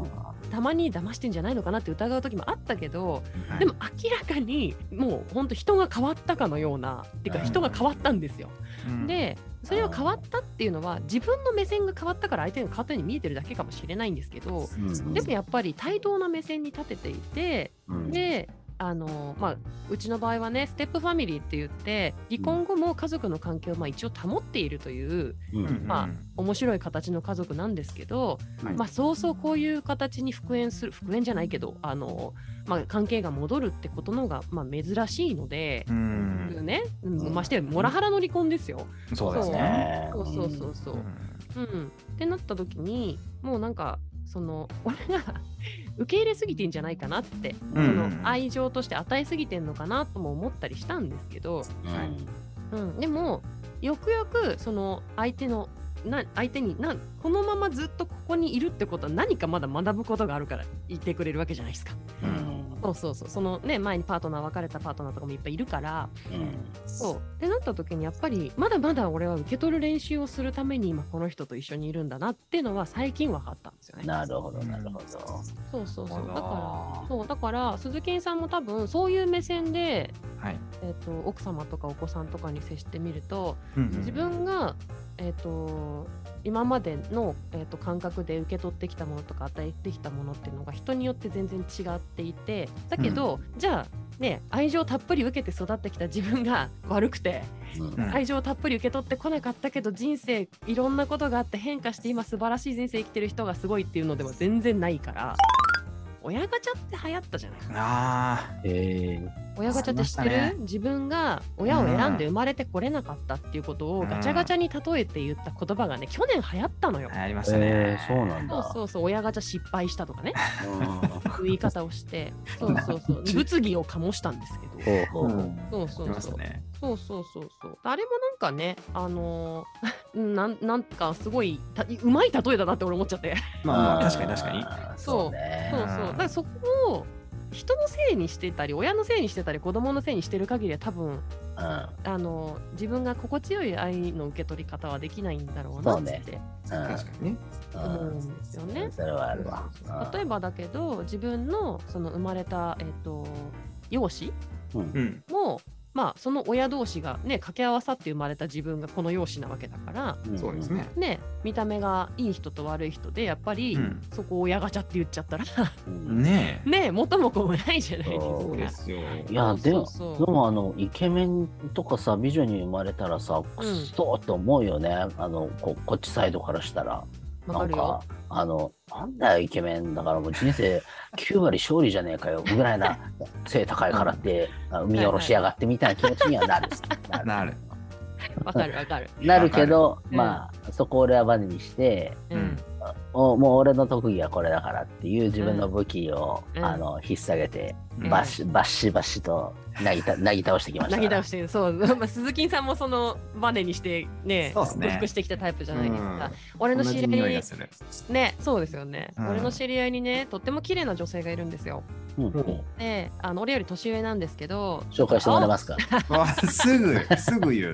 たまに騙してんじゃないのかなって疑う時もあったけどはい。でも明らかにもう本当人が変わったかのようなっていうかうん人が変わったんですよ。うん。でそれは変わったっていうのは自分の目線が変わったから相手が変わったように見えてるだけかもしれないんですけどうんでもやっぱり対等な目線に立てていてうん。であのまあ、うちの場合はねステップファミリーって言って離婚後も家族の関係をまあ一応保っているといううん。うんまあ面白い形の家族なんですけど、はい。まあ、そうそうこういう形に復縁する復縁じゃないけどあの、まあ、関係が戻るってことのが、まあ、珍しいので、うん。ね、ましてやモラハラの離婚ですよ。そうですね。そう。そうそうそう。うん、ってなった時にもうなんかその俺が受け入れすぎてんじゃないかなって、うん。その愛情として与えすぎてんのかなとも思ったりしたんですけど、うん、でもよくよくその相手のな相手になこのままずっとここにいるってことは何かまだ学ぶことがあるから言ってくれるわけじゃないですか。うんそうそうそう。そのね前にパートナー別れたパートナーとかもいっぱいいるから。そう。ってなった時にやっぱりまだまだ俺は受け取る練習をするために今この人と一緒にいるんだなっていうのは最近分かったんですよね。なるほど、なるほど。そうそうそう。だな。るほどからそうだから鈴木さんも多分そういう目線で、はい。えー、と奥様とかお子さんとかに接してみるとうん自分が、えー、と今までの、えー、と感覚で受け取ってきたものとか与えてきたものっていうのが人によって全然違っていてだけど、じゃあね愛情たっぷり受けて育ってきた自分が 悪くてうん。うん。愛情をたっぷり受け取ってこなかったけど人生いろんなことがあって変化して今素晴らしい人生生きてる人がすごいっていうのでは全然ないから親ガチャって流行ったじゃない。あえ親ガチャって知ってる、ね。自分が親を選んで生まれてこれなかったっていうことをうん。ガチャガチャに例えて言った言葉がね去年流行ったのよ。あ、。流行りまーしたね。えーそうなんだ。そうそうそう親ガチャ失敗したとかね。うん言い方をして。そうそうそう。物議を醸したんですけど。ほうほう。そうそう来ましそうたね。そうそうそうそう。あれもなんかね、あのー なんなんかすごいたうまい例えだなって俺思っちゃって。まあまあ、確かに確かに。そうそうね。そうそう。だからそこを人のせいにしてたり、親のせいにしてたり、子供のせいにしてる限りは多分、うんあのー自分が心地よい愛の受け取り方はできないんだろうなってうん確かにね。思うんですよね。それはあるわ。例えばだけど、自分のその生まれた、えっと養子うんうん。も、まあ、その親同士がね掛け合わさって生まれた自分がこの養子なわけだから、そうですね。ね、見た目がいい人と悪い人でやっぱり、うんそこを親ガチャって言っちゃったらうんね ね元も子もないじゃないそうですか。すよ。いや、でも、そうそうでもあの、イケメンとかさ、美女に生まれたらさ、くっそーって思うよね。あのこ、こっちサイドからしたら。わなんかあの、なんだよ、イケメンだからもう人生 9割勝利じゃねえかよ、ぐらいな背高いからって、あ見下ろしやがってみたいな気持ちにはなる。なるなる。わかるわかる。なるけど、るまあ、そこを俺はバネにして、うん。おもう俺の特技はこれだからっていう自分の武器を、うん。あの引っ提げて、うん。バシバシバシとなぎた なぎ倒してきましたから。投げ倒してるそう、まあ、鈴木さんもそのバネにしてね克服してきたタイプじゃないですか、うん。俺の知り合いに。ねそうですよね、うん。俺の知り合いにねとっても綺麗な女性がいるんですよであの俺より年上なんですけど。紹介してもらえますか？わすぐ、すぐ言う。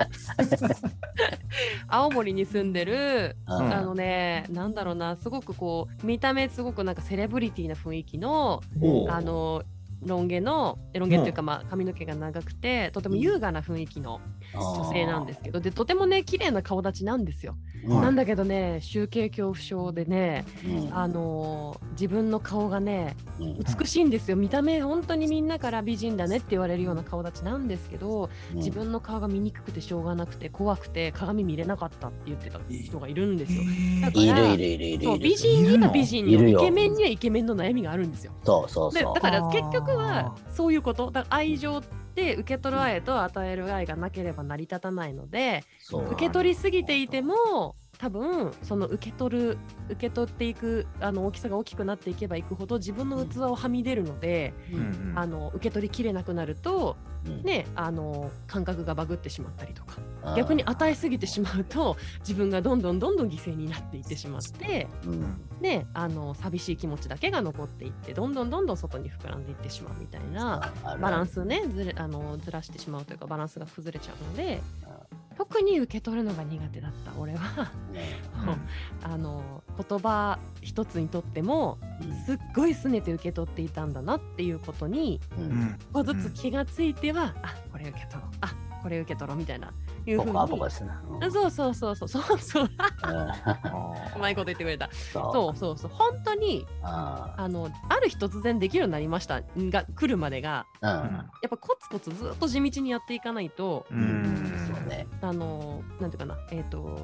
青森に住んでるうん。あのね、なんだろうな、すごくこう、見た目すごくなんかセレブリティな雰囲気の、あの、ロン毛のえロン毛っていうかまあ髪の毛が長くてとても優雅な雰囲気の女性なんですけどでとてもね綺麗な顔立ちなんですよ。はい。なんだけどね集計恐怖症でねうん。あのー自分の顔がねうん。美しいんですよ。見た目本当にみんなから美人だねって言われるような顔立ちなんですけど自分の顔が見にくくてしょうがなくて怖くて鏡見れなかったって言ってた人がいるんですよ。だから美人には美人の？いるよ。イケメンにはイケメンの悩みがあるんですよ。そうそうそう。でだから結局はそういうこと。だ愛情って受け取る愛と与える愛がなければ成り立たないので受け取りすぎていても多分その受け取る受け取っていくあの大きさが大きくなっていけばいくほど自分の器をはみ出るので、うん。うんあの受け取りきれなくなると、うん。ね、あの感覚がバグってしまったりとかうん逆に与えすぎてしまうと自分がどんどんどんどん犠牲になっていってしまって、うん。ね、あの寂しい気持ちだけが残っていってどんどんどんどん外に膨らんでいってしまうみたいなバランスねずれあのずらしてしまうというかバランスが崩れちゃうので特に受け取るのが苦手だった俺は。あの言葉一つにとってもすっごい拗ねて受け取っていたんだなっていうことにうん。うんうん一個ずつ気がついては、あこれ受け取ろう。あこれ受け取ろうみたいないうふうに。ポそうそうそうそう。そうそう。うん。うまいこと言ってくれた。そう。そうそうそう。本当にああのある日突然できるようになりました。が来るまでが。ーうん。やっぱコツコツずっと地道にやっていかないとううん。んそうね。あのなんていうかな。えっ、と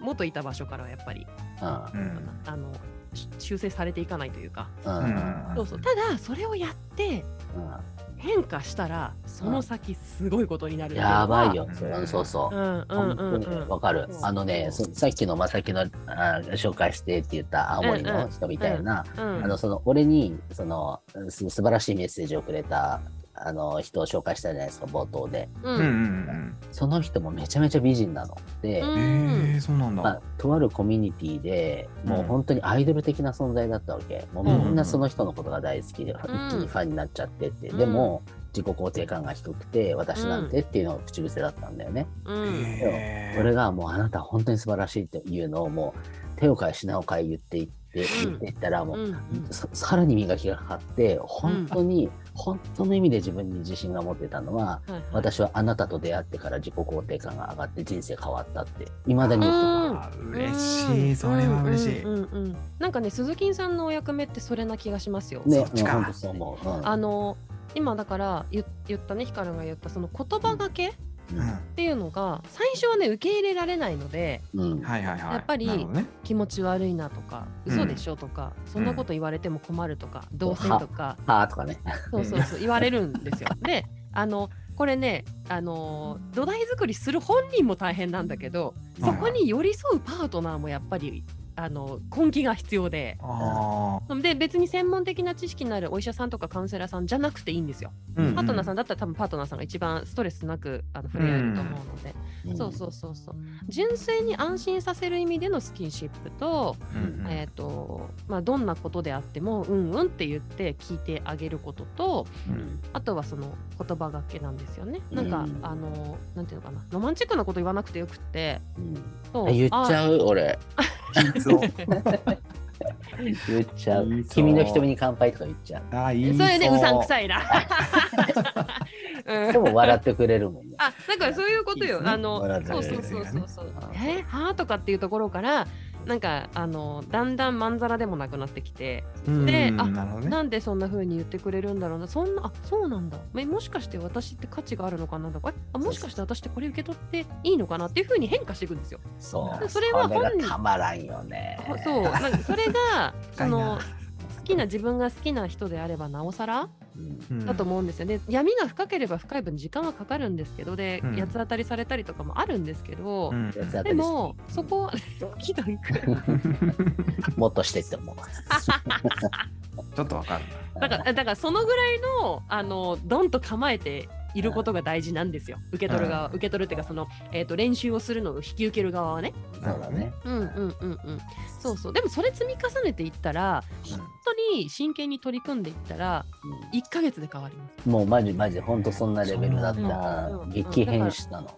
元いた場所からはやっぱりうん。うんあのし修正されていかないというか。うん。うんそうそう。ただそれをやって変化したらその先すごいことになるやばいよ。うん。そうそうわかる。あのね、そさっきのまさきのあ紹介してって言った青森の人みたいな、うん。あのその俺にそのす素晴らしいメッセージをくれたあの人を紹介したじゃないですか、冒頭で。ううんうんんその人もめちゃめちゃ美人なの。で、そうなんまあだ、とあるコミュニティでもう本当にアイドル的な存在だったわけ。もうみんなその人のことが大好きで、ん。一気にファンになっちゃってって。うん。でも、自己肯定感が低くて、私なんてっていうのが口癖だったんだよね。うん。がもうあなたは本当に素晴らしいっていうのをもう手を変え品を変え言っていって、うん。言っていったらもう、うん。ささらに磨きがかかって本当に、本当の意味で自分に自信が持ってたのははいはい。私はあなたと出会ってから自己肯定感が上がって人生変わったっていまだに嬉しいそれは嬉しい、うんうんうん。うんなんかね鈴木さんのお役目ってそれな気がしますよ。るねそっちか。あの今だから言言ったねヒカルが言ったその言葉がけっうんていうのが最初はね受け入れられないのでうん。はいはいはい。やっぱり気持ち悪いなとかうん。嘘でしょとか、そんなこと言われても困るとか、どうせとか。はあとかね。そうそうそう言われるんですよ。であのこれねあの土台作りする本人も大変なんだけどそこに寄り添うパートナーもやっぱりあの根気が必要で。あで別に専門的な知識のあるお医者さんとかカウンセラーさんじゃなくていいんですよ。ーパートナーさんんだったら多分パートナーさんが一番ストレスなくあの触れ合えると思うので、ん。そうそうそうそう。純粋に安心させる意味でのスキンシップと,、うんうん。えーとまあ、どんなことであってもうんうんって言って聞いてあげることとうん。あとはその言葉がけなんですよね。なんか、うんあのなんていうのかな。ロマンチックなこと言わなくてよくって。うん。そう。言っちゃう？俺 言っちゃう。君の瞳に乾杯とか言っちゃう。あいいそれねうさんくいさいな。う んでも笑ってくれるもんね。あ、だからそういうことよ。ね。あのそうそうそうそうそう。あ。えはあとかっていうところから、なんかあのだんだんまんざらでもなくなってきて、であなね。なんでそんな風に言ってくれるんだろうな。そんなあそうなんだ。えもしかして私って価値があるのかなとか、えあもしかして私ってこれ受け取っていいのかなっていう風に変化していくんですよ。そう。それは本人。がたまらんよね。そう。なんかそれが その好きな自分が好きな人であればなおさら。うん。うん。だと思うんですよね。闇が深ければ深い分時間はかかるんですけどで、うん。八つ当たりされたりとかもあるんですけど、うん。でもそこは好きだいくきもっとしてって思う。ちょっとわかるだからだからそのぐらいのあのドンと構えていることが大事なんですよ。受け取る側、受け取るっていうかその、えー、と練習をするのを引き受ける側はね。そうだね。うんうんうんうん。そうそう。でもそれ積み重ねていったら本当に真剣に取り組んでいったらうん。1ヶ月で変わります。もうマジマジほんとそんなレベルだったうん激変したの。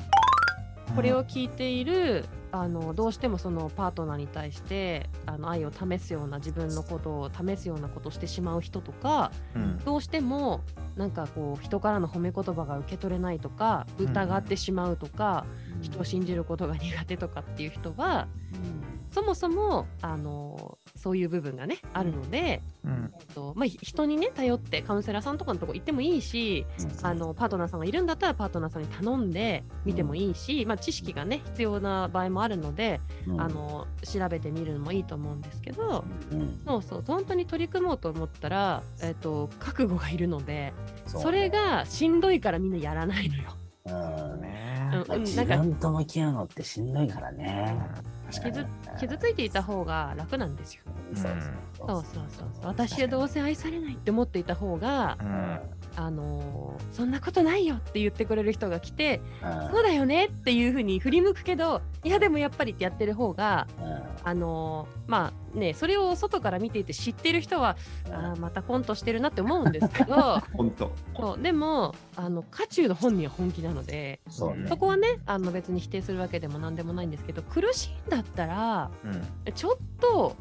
これを聞いているあのどうしてもそのパートナーに対してあの愛を試すような自分のことを試すようなことをしてしまう人とかうん。どうしてもなんかこう人からの褒め言葉が受け取れないとかうん。疑ってしまうとか、人を信じることが苦手とかっていう人はそもそもあのそういう部分がねあるので、うん。えっとまあ、ひ人にね頼ってカウンセラーさんとかのとこ行ってもいいしあのパートナーさんがいるんだったらパートナーさんに頼んで見てもいいし、まあ、知識がね必要な場合もあるので、うん。あの調べてみるのもいいと思うんですけど、うん。そうそう本当に取り組もうと思ったら、えっと覚悟がいるのでそれがしんどいからみんなやらないのよ。うん。ねうんまあ自分と向き合うのってしんどいからね。傷傷ついていた方が楽なんですよ。そうそうそう。そうそうそう私はどうせ愛されないって思っていた方がう、ん。あのーそんなことないよって言ってくれる人が来て、うん。そうだよねっていうふうに振り向くけどいやでもやっぱりってやってる方がうん。あのーまあねそれを外から見ていて知ってる人は、あーまたコントしてるなって思うんですけど 本当そうでもあの渦中の本人は本気なのでそうね。そこはねあの別に否定するわけでも何でもないんですけど苦しいんだったらうん。ちょっと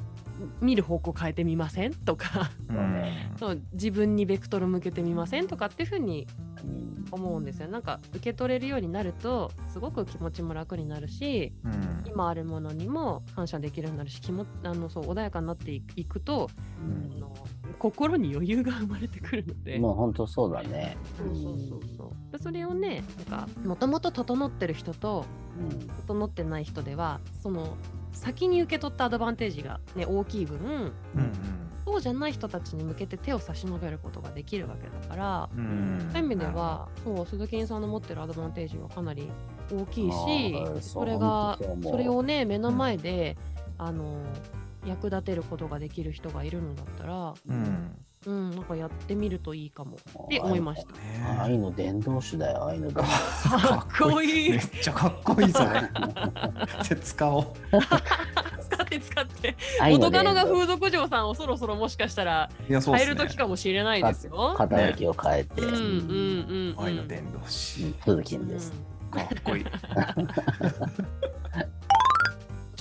見る方向変えてみませんとか。うん。そう自分にベクトル向けてみませんとかっていうふうにうん思うんですよ。なんか受け取れるようになるとすごく気持ちも楽になるしうん。今あるものにも感謝できるようになるし気もあのそう穏やかになっていくとあの心に余裕が生まれてくるので。もう本当そうだね。そうそうそうそう。でそれをねなんかもともと整ってる人とうん。整ってない人ではその先に受け取ったアドバンテージが、ね、大きい分うんそうじゃない人たちに向けて手を差し伸べることができるわけだから、うん。そういう意味ではそう鈴木さんの持ってるアドバンテージはかなり大きいしそれがそれをね目の前で、あの役立てることができる人がいるのだったら、うんうん、なんかやってみるといいかも。って思いました。あ愛の伝道師だよ、愛の伝道師。かっこいい。めっちゃかっこいいそれ。使おう。使って使って。元カノが道風俗嬢さんをそろそろもしかしたら変える時かもしれないですよ。肩書きを変えて、うんうんうん。うん。愛の伝道師。鈴木です。かっこいい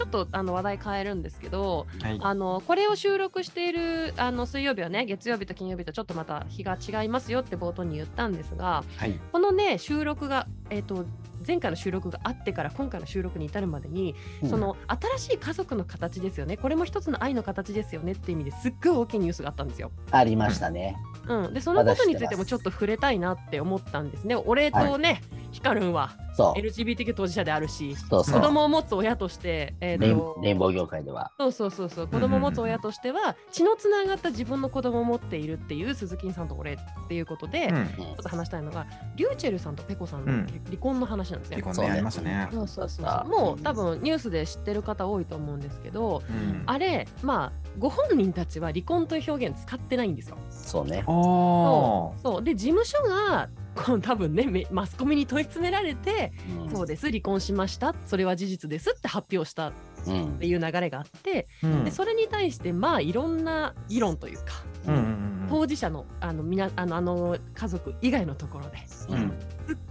ちょっとあの話題変えるんですけど、はいあのこれを収録しているあの水曜日はね月曜日と金曜日とちょっとまた日が違いますよって冒頭に言ったんですがはいこのね収録がえっ、と前回の収録があってから今回の収録に至るまでに、うんその新しい家族の形ですよねこれも一つの愛の形ですよねっていう意味ですっごい大きいニュースがあったんですよ。ありましたね。うん、でそのことについてもちょっと触れたいなって思ったんですね。俺とね、ヒカルンはそう。LGBTQ 当事者であるしそうそう。子供を持つ親として、えーレインとレインボー業界では。そうそうそうそう子供を持つ親としては血のつながった自分の子供を持っているっていう鈴木さんと俺っていうことで、ちょうんっと話したいのがリューチェルさんとペコさんのうん離婚の話なんですよ。離婚ねありましたねそうそうそうあもう多分ニュースで知ってる方多いと思うんですけどうんあれまあご本人たちは離婚という表現使ってないんですよ。そうね。そうで事務所がこう多分ねめマスコミに問い詰められて、うん。そうです離婚しましたそれは事実ですって発表したっうんていう流れがあって、うん。でそれに対してまあいろんな議論というか、うんうんうん当事者のあのみなあのあの家族以外のところですうん。っ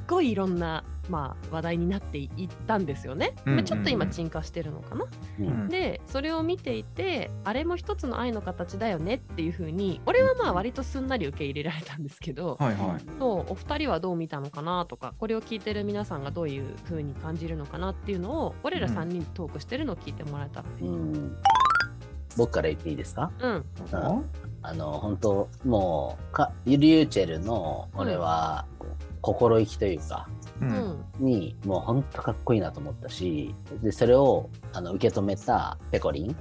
ごいいろんな、まあ、話題になっていったんですよね。うんうんうん。まあちょっと今沈下してるのかな。ううん。んでそれを見ていてあれも一つの愛の形だよねっていうふうに俺はまあ割とすんなり受け入れられたんですけど、はいはい。そうお二人はどう見たのかなとかこれを聞いてる皆さんがどういうふうに感じるのかなっていうのを俺ら3人でトークしてるのを聞いてもらえたら。うん。僕から言っていいですか？うん。うんあの、本当もう、かリューチェルの、俺は、心意気というか、に、もう本当かっこいいなと思ったし、で、それを、あの、受け止めたペコリン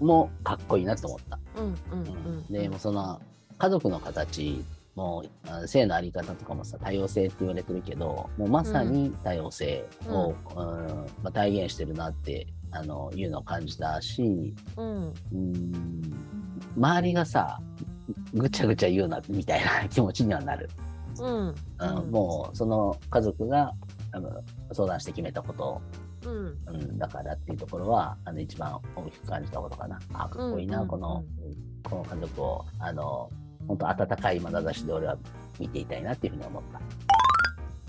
うん。もかっこいいなと思った。うんうんうんで、もうその、家族の形もうあ性のあり方とかもさ多様性って言われてるけどもうまさに多様性を、うんまあ、体現してるなってあのいうのを感じたしうん。うん。周りがさぐちゃぐちゃ言うなみたいな気持ちにはなる、うん。うん。もうその家族があの相談して決めたこと、うん。うん、だからっていうところはあの一番大きく感じたことかな。あかっこいいな、うんこの、この家族をあの本当温かい眼差しで俺は見ていたいなっていうふうに思った。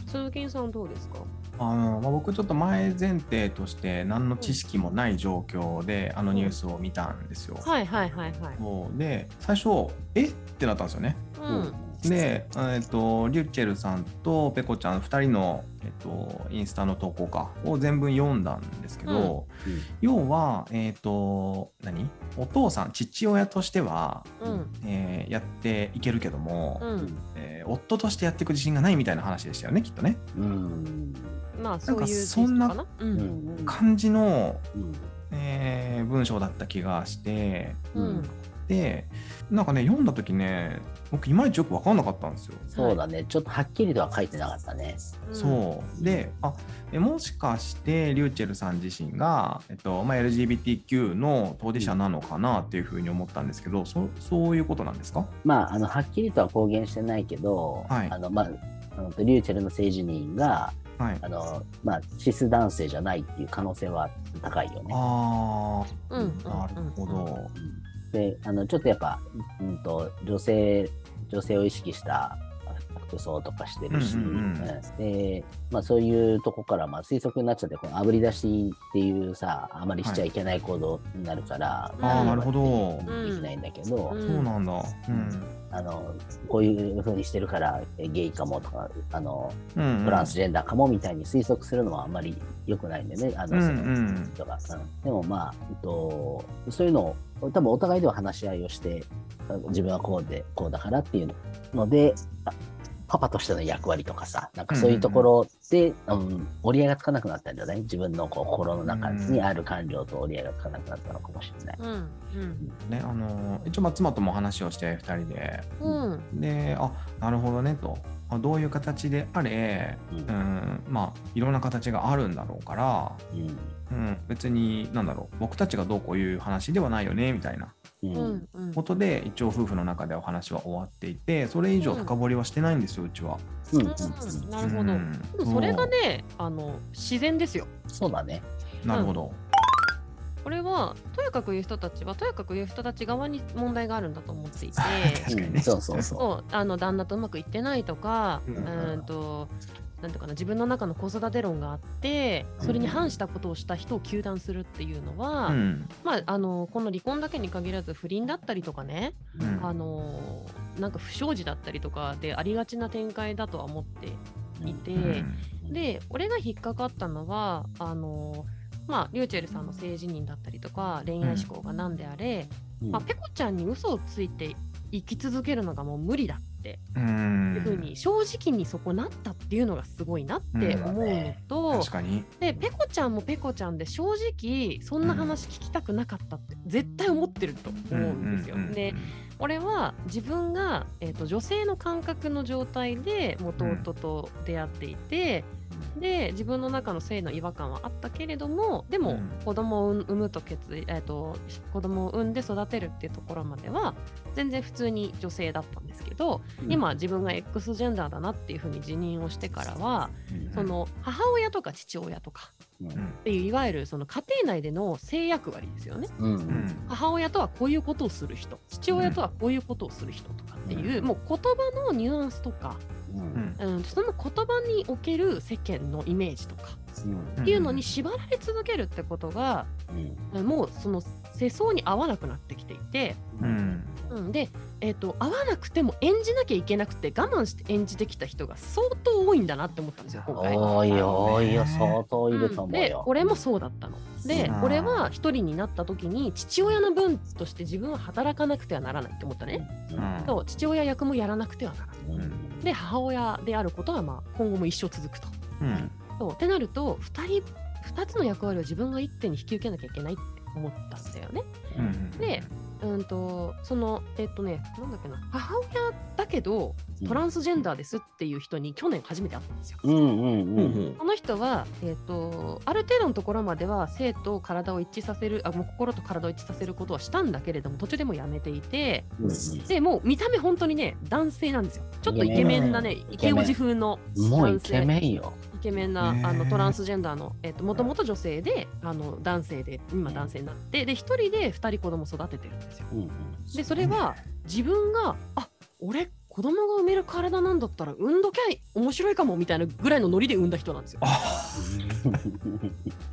鈴木さんどうですか？あのまあ、僕ちょっと前前提として何の知識もない状況であのニュースを見たんですよ。はいはいはいはい。そう。で最初え？ってなったんですよね。うんで、えっと、リュッチェルさんとペコちゃん2人の、えっと、インスタの投稿かを全文読んだんですけど、うん。要は、えっと、何？お父さん、父親としては、うん。えーやっていけるけども、うん。えー夫としてやっていく自信がないみたいな話でしたよね、きっとね。うん。まあそういうそんな感じの、うん。えー文章だった気がして、うんで、なんかね、読んだ時ね、僕、いまいちよく分かんなかったんですよ。そうだね、ちょっとはっきりとは書いてなかったね。うんそうであえもしかしてリューチェルさん自身が、えっとまあ、LGBTQ の当事者なのかなっていうふうに思ったんですけどそそういうことなんですか？まあ、あのはっきりとは公言してないけど、はいあのまあ、あのリューチェルの性自認がはいあの、まあ、シス男性じゃないっていう可能性は高いよね。あうんうんーなるほど。であのちょっとやっぱ、うん、と女性女性を意識した服装とかしてるし、でまあ、そういうとこからまあ推測になっちゃってこの炙り出しっていうさあまりしちゃいけない行動になるから、あーなるほど。できないんだけど、うん。そうなんだ。うん。あのこういう風にしてるからえゲイかもとかあのうんうん。トランスジェンダーかもみたいに推測するのはあんまり良くないんでね、あのうんそのうん人が、うん。でもまあ、えっと、そういうのを多分お互いでは話し合いをしてあ自分はこうでこうだからっていうのであパパとしての役割とかさなんかそういうところで、うん折り合いがつかなくなったんじゃない？自分のこう心の中にある感情と折り合いがつかなくなったのかもしれない。うんうん。ねあの一応まあ妻とも話をして2人で。うん。であなるほどねと。あどういう形であれ、うん。うん、まあいろんな形があるんだろうから、うんうん、別になんだろう僕たちがどうこういう話ではないよねみたいな。うん。うんうん。ことで一応夫婦の中でお話は終わっていてそれ以上深掘りはしてないんですようちは。うんうんうん。なるほど、それがねあの自然ですよ。そうだね。なるほど。これはとやかく言う人たちはとやかく言う人たち側に問題があるんだと思っていて。確かにね。うんそうそう。そそうあの旦那とうまくいってないとかううん。ーんとなんていうかな自分の中の子育て論があってそれに反したことをした人を糾弾するっていうのは、うん。まあ、あのこの離婚だけに限らず不倫だったりとかね、うん。あのなんか不祥事だったりとかでありがちな展開だとは思ってう。いて、うん。で俺が引っかかったのはあのまあリューチェルさんの性自認だったりとか恋愛思考が何であれ、うん。まあ、ペコちゃんに嘘をついて生き続けるのがもう無理だってうんいうふうに正直にそこなったっていうのがすごいなって思うのと、確かに。でペコちゃんもペコちゃんで正直そんな話聞きたくなかったって絶対思ってると思うんですよ。うんうんうんで俺は自分が、えー、と女性の感覚の状態で元夫と出会っていて、で自分の中の性の違和感はあったけれどもでも、うん。子供を産むと決意、えー、と子供を産んで育てるっていうところまでは全然普通に女性だったんですけど、うん。今自分が X ジェンダーだなっていうふうに自認をしてからは、うん。その母親とか父親とかうん。っていういわゆるその家庭内での性役割ですよね。うん。うん母親とはこういうことをする人父親とはこういうことをする人とかっていう、もう言葉のニュアンスとか、うん。その言葉における世間のイメージとか。うん。っていうのに縛られ続けるってことが、うん。もうその世相に合わなくなってきていて、うんうん、で、えー、と合わなくても演じなきゃいけなくて我慢して演じてきた人が相当多いんだなって思ったんですよ今回。多いよ多いよ相当いるとうんで思うよ。俺もそうだったの。でうん俺は一人になった時に父親の分として自分は働かなくてはならないって思ったね。うんそう父親役もやらなくてはならない。うんで母親であることはまあ今後も一生続くと。うんそうってなると2人2つの役割を自分が一手に引き受けなきゃいけないって思ったんだよね。うんでうんとそのえっとねなんだっけな母親だけどトランスジェンダーですっていう人に去年初めて会ったんですよ。うんうんほう。うん。この人は、えー、とある程度のところまでは性と体を一致させるあもう心と体を一致させることはしたんだけれども途中でもうやめていてでもう見た目本当にね男性なんですよ。ちょっとイケメンなねイケオジ風のもうイケメンよ。イケメンなあのトランスジェンダーのもともと女性であの男性で今男性になってで一人で二人子供育ててるんですよ。うんうん。でそれは自分があ俺子供が産める体なんだったら産んどきゃ面白いかもみたいなぐらいのノリで産んだ人なんですよ。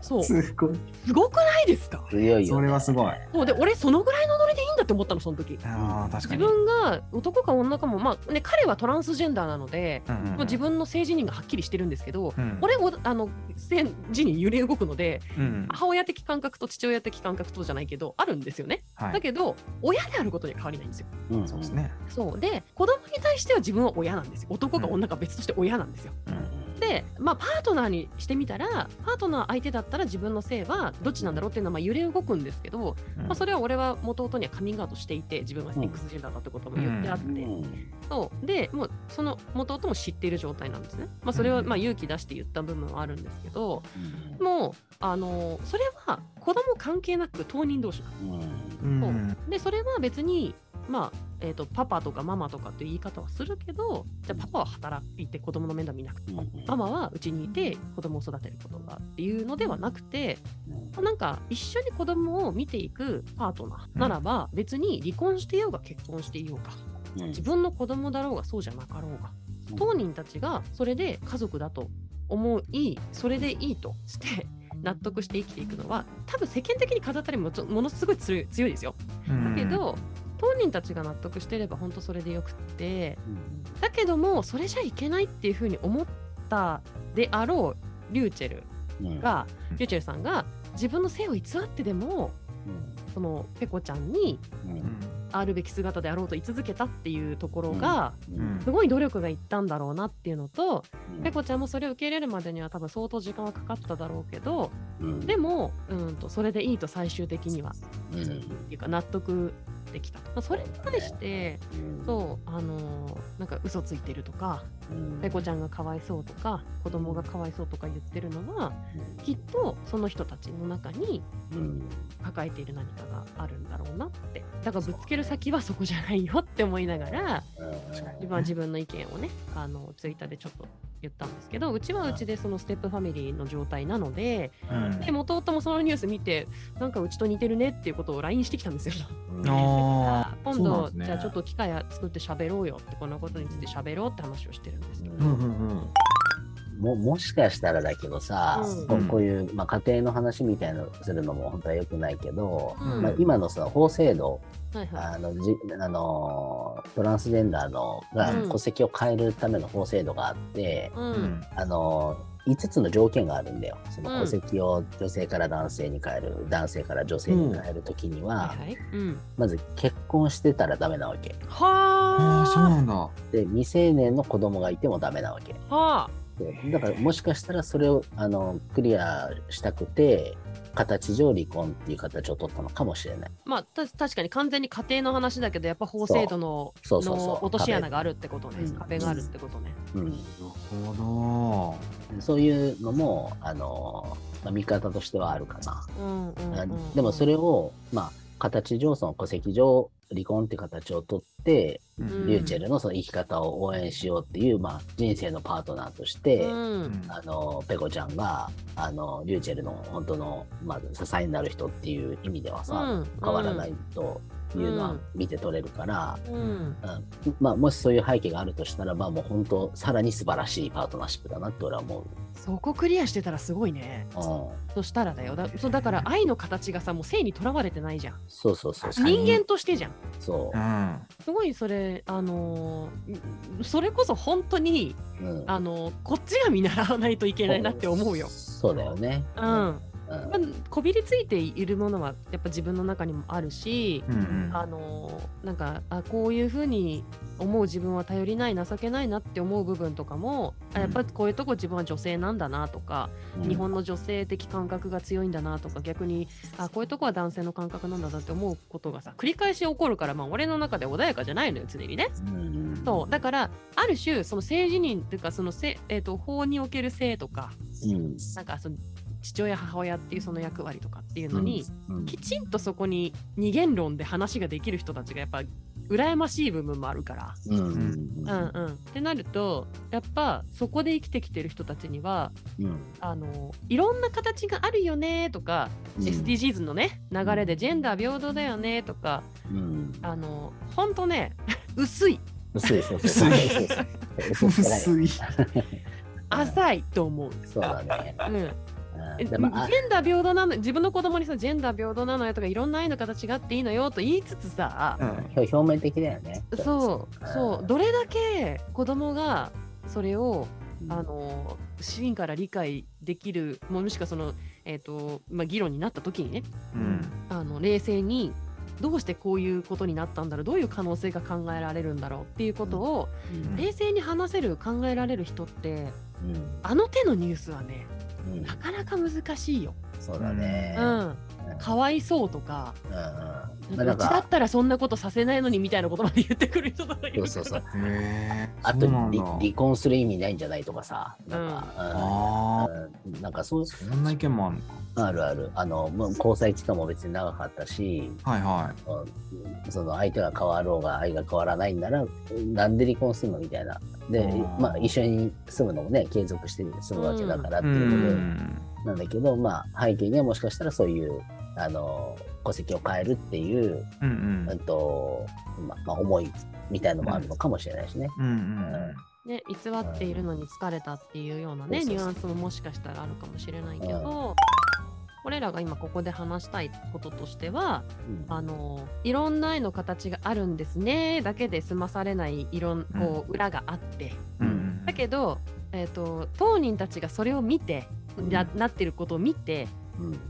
そうすごい。すごくないですか？強いよ、ね。それはすごい。そうで俺そのぐらいのって思ったのその時。自あー確かに。分が男か女かもまあね彼はトランスジェンダーなので、うんうんうん。まあ自分の性自認がはっきりしてるんですけど、うん。俺おあの性自認揺れ動くのでうん母親的感覚と父親的感覚とじゃないけどあるんですよね、はい。だけど親であることには変わりないんですよ。うん。そうです。ね。そう。で子供に対しては自分は親なんですよ。男かうん。女か別として親なんですよ、うんで、まあ、パートナーにしてみたらパートナー相手だったら自分の性はどっちなんだろうっていうのはまあ揺れ動くんですけど、まあ、それは俺は弟にはカミングアウトしていて自分は X ジェンダーだってことも言ってあって、そう。でもうその弟も知っている状態なんですね、まあ、それはまあ勇気出して言った部分はあるんですけど、もうあのそれは子供関係なく当人同士なのうん。うん。でそれは別にまあえー、とパパとかママとかっていう言い方はするけどじゃあパパは働いて子供の面倒見なくてうんママはうちにいて子供を育てることがっていうのではなくてなんか一緒に子供を見ていくパートナーならば別に離婚していようが結婚していようかうん。自分の子供だろうがそうじゃなかろうが当人たちがそれで家族だと思いそれでいいとして納得して生きていくのは多分世間的に飾ったりもものすごい強い強いですよ。だけど、当人たちが納得してれば本当それでよくってだけどもそれじゃいけないっていうふうに思ったであろうリューチェルうん。が、リューチェルさんが自分の性を偽ってでもそのペコちゃんにあるべき姿であろうと居続けたっていうところが、うん。すごい努力がいったんだろうなっていうのと、うん。ペコちゃんもそれを受け入れるまでには多分相当時間はかかっただろうけどうん。でもうんとそれでいいと最終的には、うん。っていうか納得できた、まあ、それに対してうん。そうあのーなんか嘘ついてるとかうん。ペコちゃんがかわいそうとか子供がかわいそうとか言ってるのはきっとその人たちの中にうん。抱えている何かがあるんだろうなって。だからぶつける先はそこじゃないよって思いながら自分は自分の意見をねあのツイッターでちょっと言ったんですけどうちはうちでそのステップファミリーの状態なのでうん。で弟もそのニュース見てなんかうちと似てるねっていうことを LINE してきたんですよ。あ 今度、ね。じゃあちょっと機会作って喋ろうよってこのことについて喋ろうって話をしてるんですけど、うんうんうん。ももしかしたらだけどさ、うん。こういう、まあ、家庭の話みたいなのするのも本当は良くないけど、うん。まあ、今のその法制度はいはい。あのじあのトランスジェンダーのがうん。戸籍を変えるための法制度があって、ううん。んあの5つの条件があるんだよ。そのうん。戸籍を女性から男性に変える、男性から女性に変えるときには、はいはい。うん、まず結婚してたらダメなわけ。あ。あ、そうはなんだ。で、未成年の子供がいてもダメなわけ。あはあ。でだからもしかしたらそれをあのクリアしたくて、形上離婚っていう形を取ったのかもしれない。まあた確かに完全に家庭の話だけどやっぱ法制度のそうそうそう。落とし穴があるってことね。壁壁があるってことね。うん。なるほそういうのもあの、まあ、見方としてはあるかな。うんうんうんうん。でもそれを、まあ、形上、その戸籍上、離婚っていう形を取って、ど。うん。リューチェルのその生き方を応援しようっていう、まあ、人生のパートナーとして、うん。あのペコちゃんがあのリューチェルの本当の、まあ、支えになる人っていう意味ではさ、うん。変わらないというのはうん見て取れるから、うんうんまあ、もしそういう背景があるとしたらばもう本当さらに素晴らしいパートナーシップだなって俺は思う。そこクリアしてたらすごいね。うんそしたらだよだそうだから愛の形がさもう性にとらわれてないじゃん。そうそうそう。人間としてじゃん。そうう。ん。すごいそれあのーそれこそ本当にうんあのーこっちが見習わないといけないなって思うよ。そうだよね。うん。うん。まあこびりついているものはやっぱ自分の中にもあるし、うんうん。あのーなんかあこういうふうに思う自分は頼りない情けないなって思う部分とかも、あやっぱりこういうとこ自分は女性なんだなとか、うん。日本の女性的感覚が強いんだなとか逆にあこういうとこは男性の感覚なんだなって思うことがさ繰り返し起こるから、まあ、俺の中で穏やかじゃないのよ常にね。うんそう。だからある種その性自認っていうかその性、えー、と法における性とかうん。なんかその父親母親っていうその役割とかっていうのに、うんきちんとそこに二元論で話ができる人たちがやっぱ羨ましい部分もあるから。うんうんうん。うん、ってなるとやっぱそこで生きてきてる人たちにはうん。あのいろんな形があるよねとか、うん。SDGs のね流れでジェンダー平等だよねとかうん。あのほんとね 薄い。薄いそうそう薄い。薄い。浅いと思う。そうだね。うん、うんえジェンダー平等なの？自分の子供にさジェンダー平等なのよとかいろんな愛の形があっていいのよと言いつつさ、うん。表面的だよね。そうそう。どれだけ子供がそれをあの真から理解できるももしくはその、えーとまあ、議論になった時にねうん。あの冷静にどうしてこういうことになったんだろう？どういう可能性が考えられるんだろうっていうことを、うん。冷静に話せる考えられる人ってうん。あの手のニュースはねうんなかなか難しいよ。そうだね。うん、うんかわいそうとかうんうん。うちだったらそんなことさせないのにみたいなことまで言ってくる人とかいる。そうそうそう。あと離離婚する意味ないんじゃないとかさ、なんか、あうん。うん。なんかそうそんな意見もあるのか。あるある、あのもう交際期間も別に長かったし、はいはうん。その相手が変わろうが愛が変わらないんなら、なんで離婚するのみたいな。でまあ、一緒に住むのもね、継続して住むわけだからってい。ういうことで、ん。なんだけど、まあ、背景にはもしかしたらそういう、あの、戸籍を変えるっていう、うんうん。と、ままあ、思いみたいのもあるのかもしれないしね。うんうんね、偽っているのに疲れたっていうようなね、そうそうそうニュアンスももしかしたらあるかもしれないけど、俺らが今ここで話したいこととしては、うん。あのいろんな愛の形があるんですねだけで済まされないいろんこう裏があって、うんうんだけど、えー、と当人たちがそれを見て、うん。ななってることを見てうん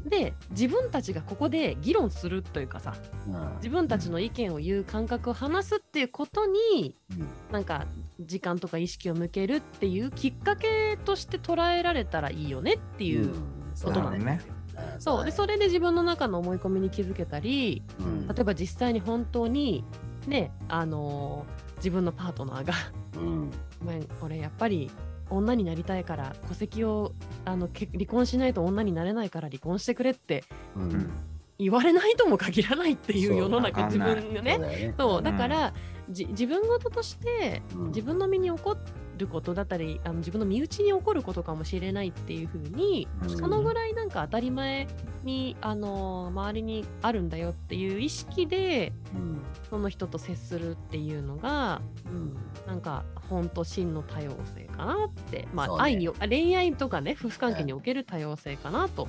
で自分たちがここで議論するというかさうん。自分たちの意見を言う感覚を話すっていうことにうん。なんか時間とか意識を向けるっていうきっかけとして捉えられたらいいよねっていうことなんですよ。そうでそれで自分の中の思い込みに気づけたりうん。例えば実際に本当にねあのー自分のパートナーがうん「ごめん俺やっぱり女になりたいから戸籍をあのけ離婚しないと女になれないから離婚してくれ」ってうん。うん言われないとも限らないっていう世の中自分がね。そうだから、じ自分事としてうん。自分の身に起こることだったりあの自分の身内に起こることかもしれないっていうふうに、うん。そのぐらいなんか当たり前に、あの周りにあるんだよっていう意識でうん。その人と接するっていうのがうんなんか本当真の多様性かなって、まあ、ね。愛にあ恋愛とかね夫婦関係における多様性かなと、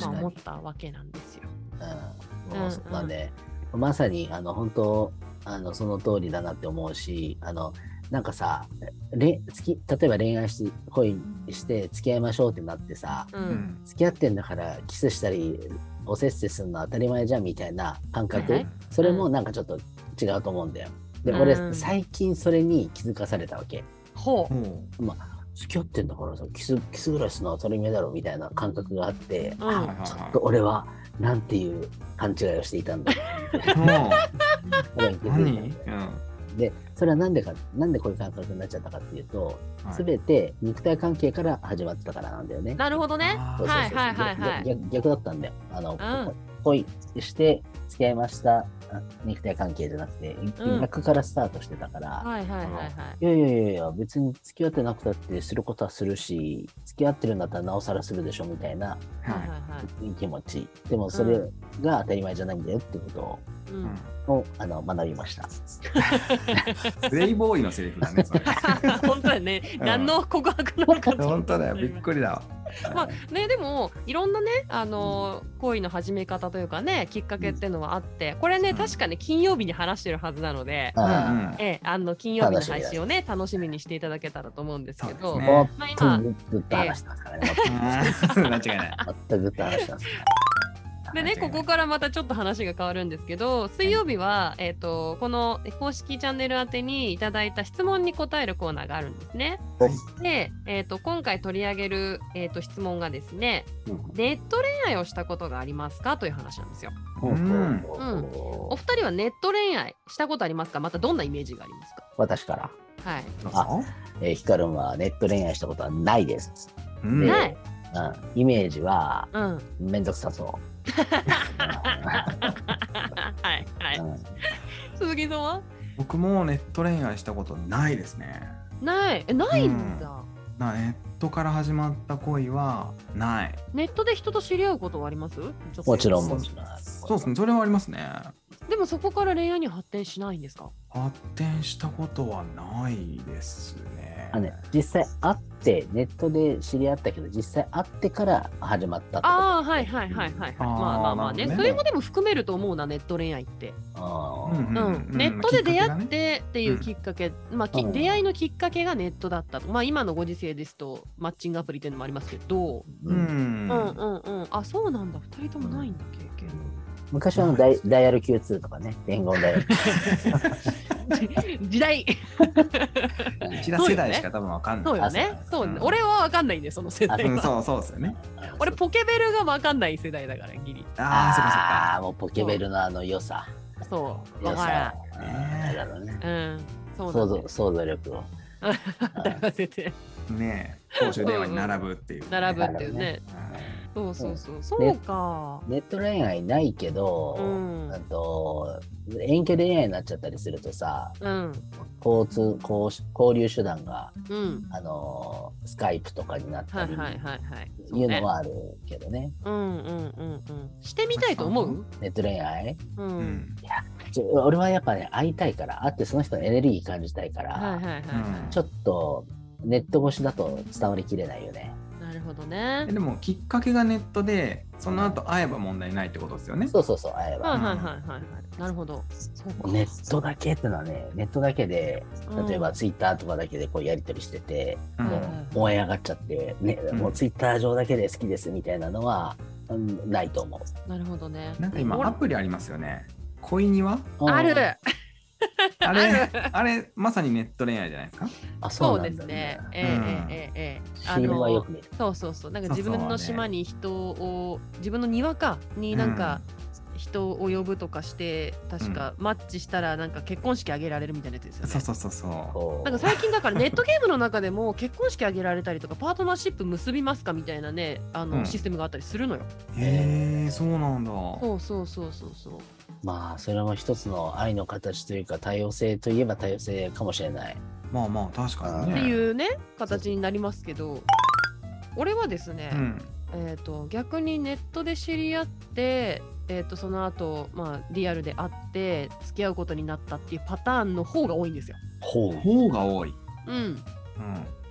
ま思ったわけなんですよ。うん、もうそこはね、まさにあの本当あのその通りだなって思うしあのなんかされつき例えば恋愛し恋して付き合いましょうってなってさううん。ん付き合ってんだからキスしたりおせっせするの当たり前じゃんみたいな感覚、はいはい。それもなんかちょっと違うと思うんだよ。で、うん。俺最近それに気づかされたわけ。ほう。ほ付き合ってんだからさキスキスぐらいするのは当たり前だろみたいな感覚があって、うん。あはいはいはい。ちょっと俺はなんていう勘違いをしていたんだ でそれはなんでかなんでこういう感覚になっちゃったかっていうと、はい。すべて肉体関係から始まってたからなんだよね。なるほどね。そうそうそうはいはいはいはい。逆だったんだよ。あの、ん。恋して付き合いましたあ肉体関係じゃなくて、うん逆からスタートしてたから、はいはいはいはい。いやいやいやいや、別に付き合ってなくたってすることはするし、付き合ってるんだったらなおさらするでしょみたいなはいはいははい。気持ち。でもそれが当たり前じゃないんだよってことうんいをあの学びました。プレイボーイのセリフだね 本当だよね。うん。何の告白なのかと本当だよびっくりだわ。まあね、でもいろんなね、あのー恋の始め方というかねきっかけっていうのはあってこれね、うん。確かね金曜日に話してるはずなので、ええ、あの金曜日の配信をね楽しみにしていただけたらと思うんですけど、まあと今ぐっと話してますからね。うん。間違いない。もっとぐっと話してます。でねここからまたちょっと話が変わるんですけど水曜日は、えー、とこの公式チャンネル宛てにいただいた質問に答えるコーナーがあるんですね。で、えー、と今回取り上げる、えー、と質問がですねネット恋愛をしたことがありますかという話なんですよ。うん。お二人はネット恋愛したことありますか？またどんなイメージがありますか？私から、はい。どうぞえー、ヒカルンはネット恋愛したことはないです。うん。ねない。うん、イメージはうん。めんどくさそはいはう。い。うん鈴木さんは僕もネット恋愛したことないですねない。え、ないんだ。なネットから始まった恋はないネットで人と知り合うことはあります？もちろんそうもちろん。そうですねそれはありますねでもそこから恋愛に発展しないんですか？発展したことはないですねあね、実際会って、ネットで知り合ったけど、実際会ってから始まったってこと。ああはいはいはいはいはい。まあまあまあね。ね。それもでも含めると思うなネット恋愛って、あー。うんうんネットで出会ってっていうきっかけ、まあきうん。出会いのきっかけがネットだったと。まあ今のご時世ですとマッチングアプリっていうのもありますけど、うん。うん、うんうんあそうなんだ。2人ともないんだ経験昔はあのダイダイヤル Q2 とかね、伝言ダイヤル。時代。うちら世代。しか多分わかんない。そうよあねそうね、うん俺は分かんないんでその世代。は、うん、そうそうですよね。俺ポケベルが分かんない世代。だからギリああ、そっかそっああ、か。もうポケベルのあの良さ。そう良分からさ。んあーだろうね。うんそう想像想像力を。働かせてねえ、公衆電話に並ぶっていう。並ぶっていうねそうそうそう。そうか。ネット恋愛ないけど、うん。あと遠距離恋愛になっちゃったりするとさ、うん。交通交交流手段がうん。あのスカイプとかになったり、はいはいはいはい。そういうねのはあるけどね。うんうんうんうん。してみたいと思う？ネット恋愛？ううん。ん。ちょ俺はやっぱね会いたいから会ってその人のエネルギー感じたいから、はいはいはいはい。ちょっとネット越しだと伝わりきれないよね。なるほどね。えでも、きっかけがネットで、その後会えば問題ないってことですよね。そうそうそう会えば。はいはいはいはいはい。なるほど。そうか。ネットだけってのはね、ネットだけで、例えばうんツイッターとかだけでこうやり取りしてて、うん。もう燃え上がっちゃって、ねうん。もうツイッター上だけで好きですみたいなのは、うんないと思う。なるほどね。なんか今、俺アプリありますよね。恋庭？ある あれ、あれ、まさにネット恋愛じゃないですか？あ、そうですね。えうんえええええ。そうそうそうなんか自分の島に人を自分の庭かになんか人を呼ぶとかして確かマッチしたらなんか結婚式あげられるみたいなやつですよね。そうそうそうそう。なんか最近だからネットゲームの中でも結婚式あげられたりとか パートナーシップ結びますかみたいなねあの、うんシステムがあったりするのよ。へえ、そうなんだ。そうそうそうそうそう。まあ、それも一つの愛の形というか、多様性といえば多様性かもしれない。まあまあ、確かにね。っていうね形になりますけど俺はですね、うん。えー、と逆にネットで知り合って、えー、とその後、まあリアルで会って付き合うことになったっていうパターンの方が多いんですよ。ほう。方が多い。うん、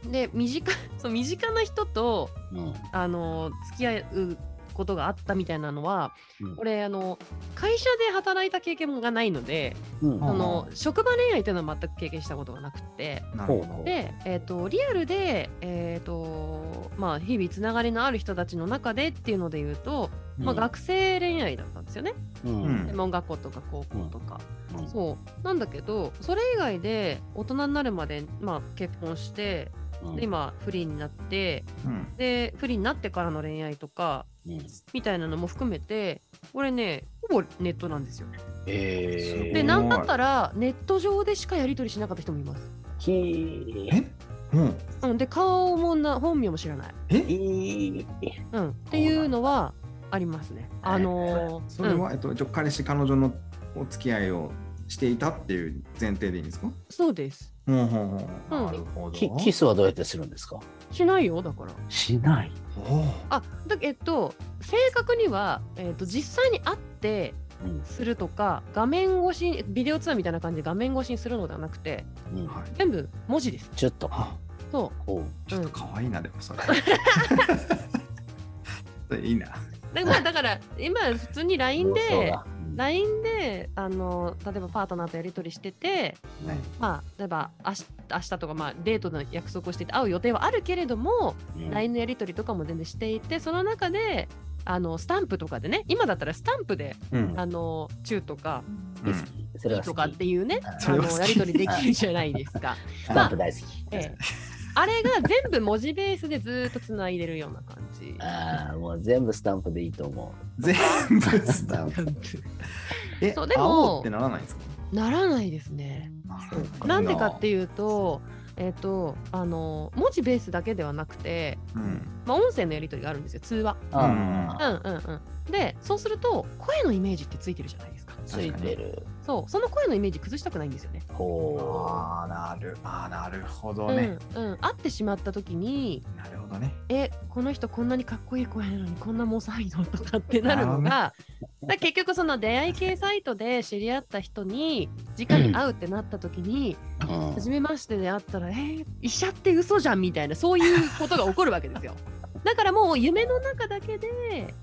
うん。で身近 そう身近な人とうん。あの付き合うことがあったみたいなのは、うん俺あの会社で働いた経験がないので、うん。あその職場恋愛っていうのは全く経験したことがなくってなるほど。で、えー、とリアルで、えーとまあ、日々つながりのある人たちの中でっていうので言うと、まあ、学生恋愛だったんですよね。うん。うん専門学校とか高校とか。うんそうなんだけどそれ以外で大人になるまで、まあ、結婚してうん。で今フリーになってうん。でフリーになってからの恋愛とかうん。みたいなのも含めてこれねほぼネットなんですよ。えー、でなんだったらネット上でしかやり取りしなかった人もいます。きえ？うん。うん、で顔もな本名も知らない、え？えー。うん、っていうのはありますね。あのーそれは、えっと、彼氏、彼女のお付き合いをしていたっていう前提でいいんですか？うんそうです。ほうほうほう。うんなるほど。キキスはどうやってするんですか？しないよだから。しない。あだえっと正確には、えっと実際に会ってうんするとか画面越しにビデオ通話みたいな感じで画面越しにするのではなくてうんはい。全部文字です。ちょっと。あそほうちょっと可愛いな、でもそれ。それいいな。うだまあだから今普通に LINE でだ。LINE であの例えばパートナーとやり取りしててうんまあ例えば明日明日とか、まあ、デートの約束をしてて会う予定はあるけれども、うん。LINE のやり取りとかも全然していてその中であのスタンプとかでね今だったらスタンプでうん。あのチューとか好きそれは好き。とかっていうねあのやり取りできるじゃないですか。スタンプ大好き。ええあれが全部文字ベースでずーっとつないでるような感じ。ああ、もう全部スタンプでいいと思全部スタンプ。え、そうでもってならないんですか？ならないですね。なんでかっていうと、えっ、と、あの、文字ベースだけではなくて、うん。まあ、音声のやり取りがあるんですよ、通話。う。んうんうん。で、そうすると、声のイメージってついてるじゃないですか。ついてる。そう、その声のイメージ崩したくないんですよね。ほああ、なる。ああ、なるほどうんね。うん。会ってしまった時に、なるほほどね。えこの人こんなにかっこいい声なのにこんなモサいのとかってなるのが だ結局その出会い系サイトで知り合った人に直に会うってなった時にうん初めましてで会ったらえー医者って嘘じゃんみたいなそういうことが起こるわけですよ。だからもう夢の中だけで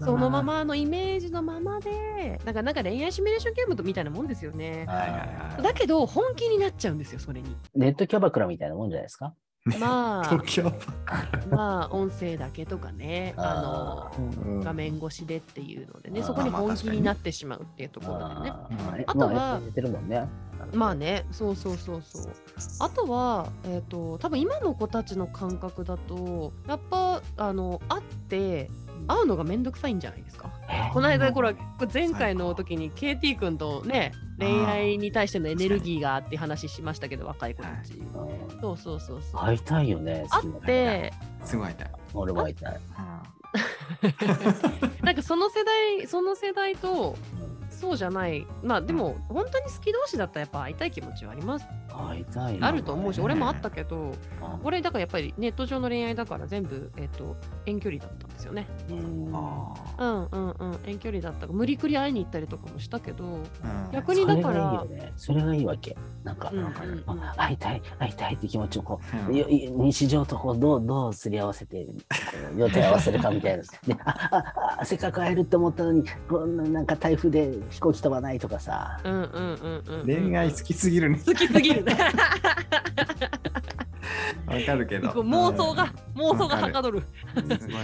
そのま。まのイメージのままでだからなんか恋愛シミュレーションゲームとみたいなもんですよね。はいはいはい。だけど本気になっちゃうんですよそれに。ネットキャバクラみたいなもんじゃないですか？まあ。まあ音声だけとかねああのうん画面越しでっていうのでねそこにまあ本気になってしまうっていうところでね。あとはまあ似てるもんね。まあね、そうそうそうそう。あとは、えっ、と、多分今の子たちの感覚だと、やっぱ、あの、会って、会うのがめんどくさいんじゃないですか？えこの間、ほら、前回の時に KT 君とね、恋愛に対してのエネルギーがって話しましたけど、若い子たち。うんそうそうそうそう。会いたいよね。会って、すごい痛い。俺も会いたい。なんかその世代、その世代と、うんそうじゃない。まあでも、本当に好き同士だったらやっぱ会いたい気持ちはあります。会いたいなあると思うし、俺もあったけど、うん俺だからやっぱりネット上の恋愛だから全部、えっと遠距離だったんですよね。うんあうんうんうん遠距離だったから無理くり会いに行ったりとかもしたけど、ーうん逆にだからそれがいいよね。それがいいわけ。なんか、うんなんかうんうんあ会いたい、会いたいって気持ちをこう、日常とこうどうどうすり合わせて予定合わせるかみたいな。であああせっかく会えるって思ったのにこんななんか台風で飛行機飛ばないとかさ。うんうんうんうんうん、恋愛好きすぎるね。好きすぎるね。わかるけど。妄想が、妄想がはかどる。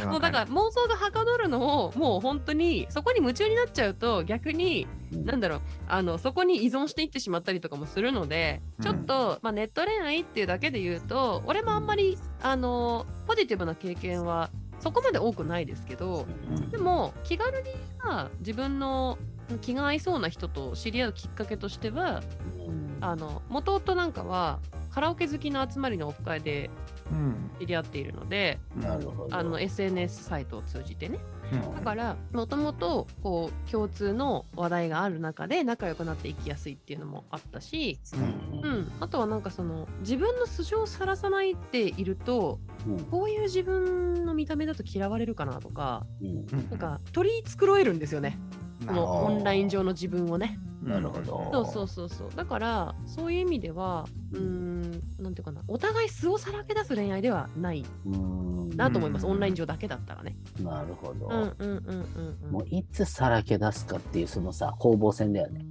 もうだから妄想がはかどるのをもう本当にそこに夢中になっちゃうと逆にうんなんだろうあのそこに依存していってしまったりとかもするのでちょっと、まあ、ネット恋愛っていうだけで言うと俺もあんまりあのポジティブな経験はそこまで多くないですけどうんでも気軽には自分の気が合いそうな人と知り合うきっかけとしてはうん。あの元々なんかはカラオケ好きの集まりのオフ会でうん。知り合っているのでなるほど。あの SNS サイトを通じてね。うん。だからもともとこう共通の話題がある中で仲良くなっていきやすいっていうのもあったし、うん。うん、あとはなんかその自分の素性をさらさないでいるとうん。こういう自分の見た目だと嫌われるかなとかうん。なんか取り繕えるんですよねこのオンライン上の自分をね。なるほどそうそうそうそうだからそういう意味ではうーんなんていうかなお互い素をさらけ出す恋愛ではないうんなと思います、うんオンライン上だけだったらね。なるほど。うんうんうんうんうんもういつさらけ出すかっていうそのさ攻防戦だよね。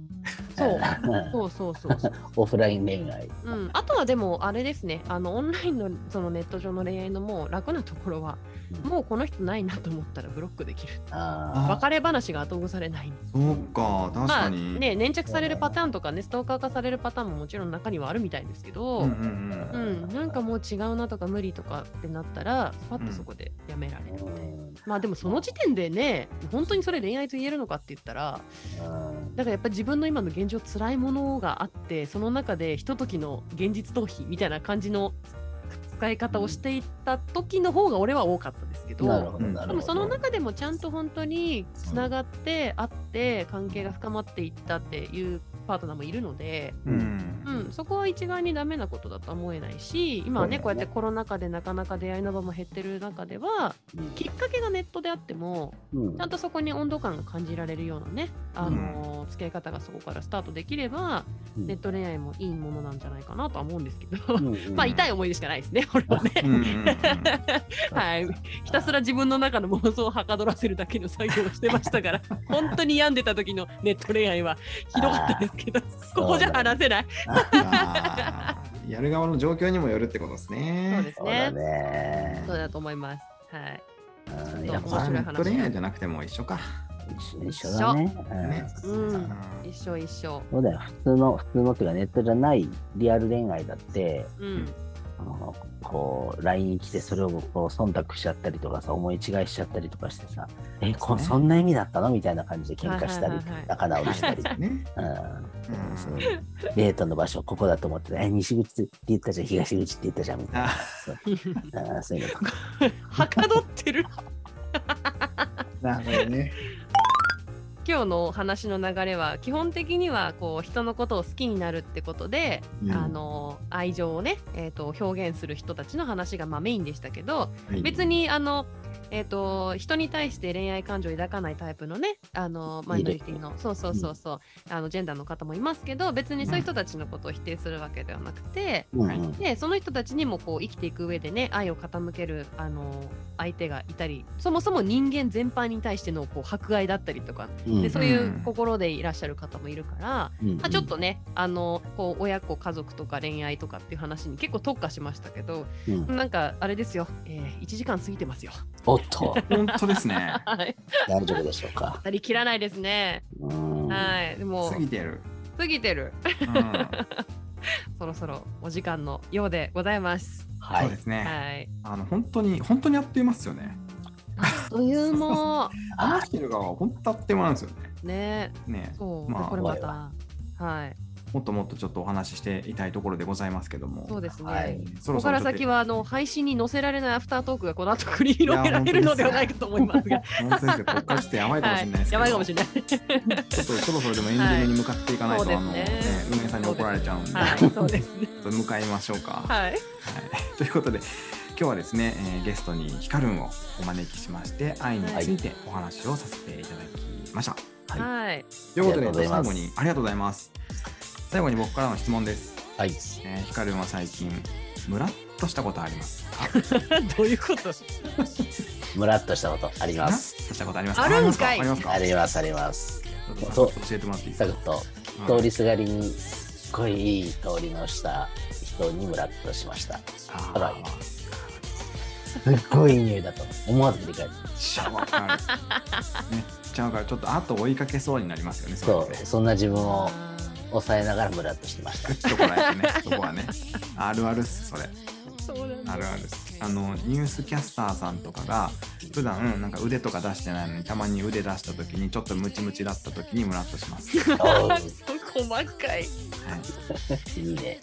そう そうそうそうそう。オフライン恋愛。うん、あとはでもあれですねあのオンラインのそのネット上の恋愛のもう楽なところは、うんもうこの人ないなと思ったらブロックできる。あ別れ話が後されない。そうか、確まあかに。ね粘着されるパターンとかねストーカー化されるパターンももちろん中にはあるみたいですけど、うんううんん。うん。なんかもう違うなとか無理とかってなったらスパッとそこでやめられーる、うん。まあでもその時点でね本当にそれ恋愛と言えるのかって言ったらうん。だからやっぱり自分の今の現状辛いものがあってその中でひとときの現実逃避みたいな感じの使い方をしていった時の方が俺は多かったですけど、うん。でもその中でもちゃんと本当につながって会って関係が深まっていったっていうパートナーもいるので、うん。うん、そこは一概にダメなことだとは思えないし今はねね。こうやってコロナ禍でなかなか出会いの場も減ってる中ではきっかけがネットであってもうん。ちゃんとそこに温度感が感じられるようなね、あの付き合い方がそこからスタートできれば、うん。ネット恋愛もいいものなんじゃないかなとは思うんですけど、うんうん まあ痛い思い出しかないですね、俺はね。うんうんうん。はい、ひたすら自分の中の妄想をはかどらせるだけの作業をしてましたから、本当に病んでた時のネット恋愛はひどかったですけど、ここじゃ話せない。やる側の状況にもよるってことですそうね。ですそうだね。ねそうだと思います。はい。ちょっと面白い話恋愛じゃなくても一緒か。一緒一緒だね。うんねうん、一緒一緒。そうだよ。普通の、普通のっていうかネットじゃないリアル恋愛だって、うん、こう、LINE に来てそれをこう忖度しちゃったりとかさ、思い違いしちゃったりとかしてさ、え、こそんな意味だったの？みたいな感じで喧嘩したり仲直りしたり。ね。うんうんそうデートの場所ここだと思ってたえ、西口って言ったじゃん、東口って言ったじゃん、みたいな。そういうのとか。はかどってる。なるほどね。今日のお話の流れは基本的にはこう人のことを好きになるってことで、うん。あの愛情をね、えー、と表現する人たちの話がまあメインでしたけど別にあの、えー、と人に対して恋愛感情を抱かないタイプのねあのマイノリティの。そうそうそうそう、あのジェンダーの方もいますけど別にそういう人たちのことを否定するわけではなくて、うんはいでその人たちにもこう生きていく上でね愛を傾けるあの相手がいたりそもそも人間全般に対してのこう博愛だったりとかうん。でそういう心でいらっしゃる方もいるから、うん。まあ、ちょっとねあのこう親子家族とか恋愛とかっていう話に結構特化しましたけどうん。なんかあれですよ、えー、1時間過ぎてますよ。おっと、本当ですね。はい、大丈夫でしょうか。当たり切らないですね。うんはい、でも過ぎてる。過ぎてる。うん そろそろお時間のようでございます。はいそうで。すね。はい。あの本当に本当にあっという間ですよね。というも話してる側は本当あっという間なんですよね。ね、ねそう、まあこれまた、はい、もっともっとちょっとお話ししていたいところでございますけども。そうですね。はいそここから先はあの配信に載せられないアフタートークがこの後繰り広げられるのではないかと思いますが、本当ですよ。こやばいかもしれないですけど。やばいかもしれない。ちょっとそろそろでもエンディングに向かっていかないと、はいあのね運営さんに怒られちゃうんで、はい、そうですね。ちょっと向かいましょうか。はいはい、ということで今日はですね、えーゲストにヒカルンをお招きしまして愛についてお話をさせていただきました。はい、ということで最後にありがとうございます。最後に僕からの質問です。はい。えーヒカ最近ムラっとしたことありますか？どういうこと？ムラっとしたことありムラっます。としたことあります？か？あるんかいありますか？あありります、あります。ますか？そう教えてもらっていいですか？サクッと、通りすがりに、すっごいいい通りのした人にムラっとしました。ああらーすっごいいい匂いだと思わず振り返る。めっちゃわかる。めっちゃわかる。ちょっと後追いかけそうになりますよね。そうそんな自分を抑えながらムラっとしてましたぐ。っとこらえてね、そこはね。あるあるっす、それ。あるあるっす。あの、ニュースキャスターさんとかが、普段なんか腕とか出してないのに、たまに腕出した時に、ちょっとムチムチだった時にムラっとします。細かい。はい。いいね。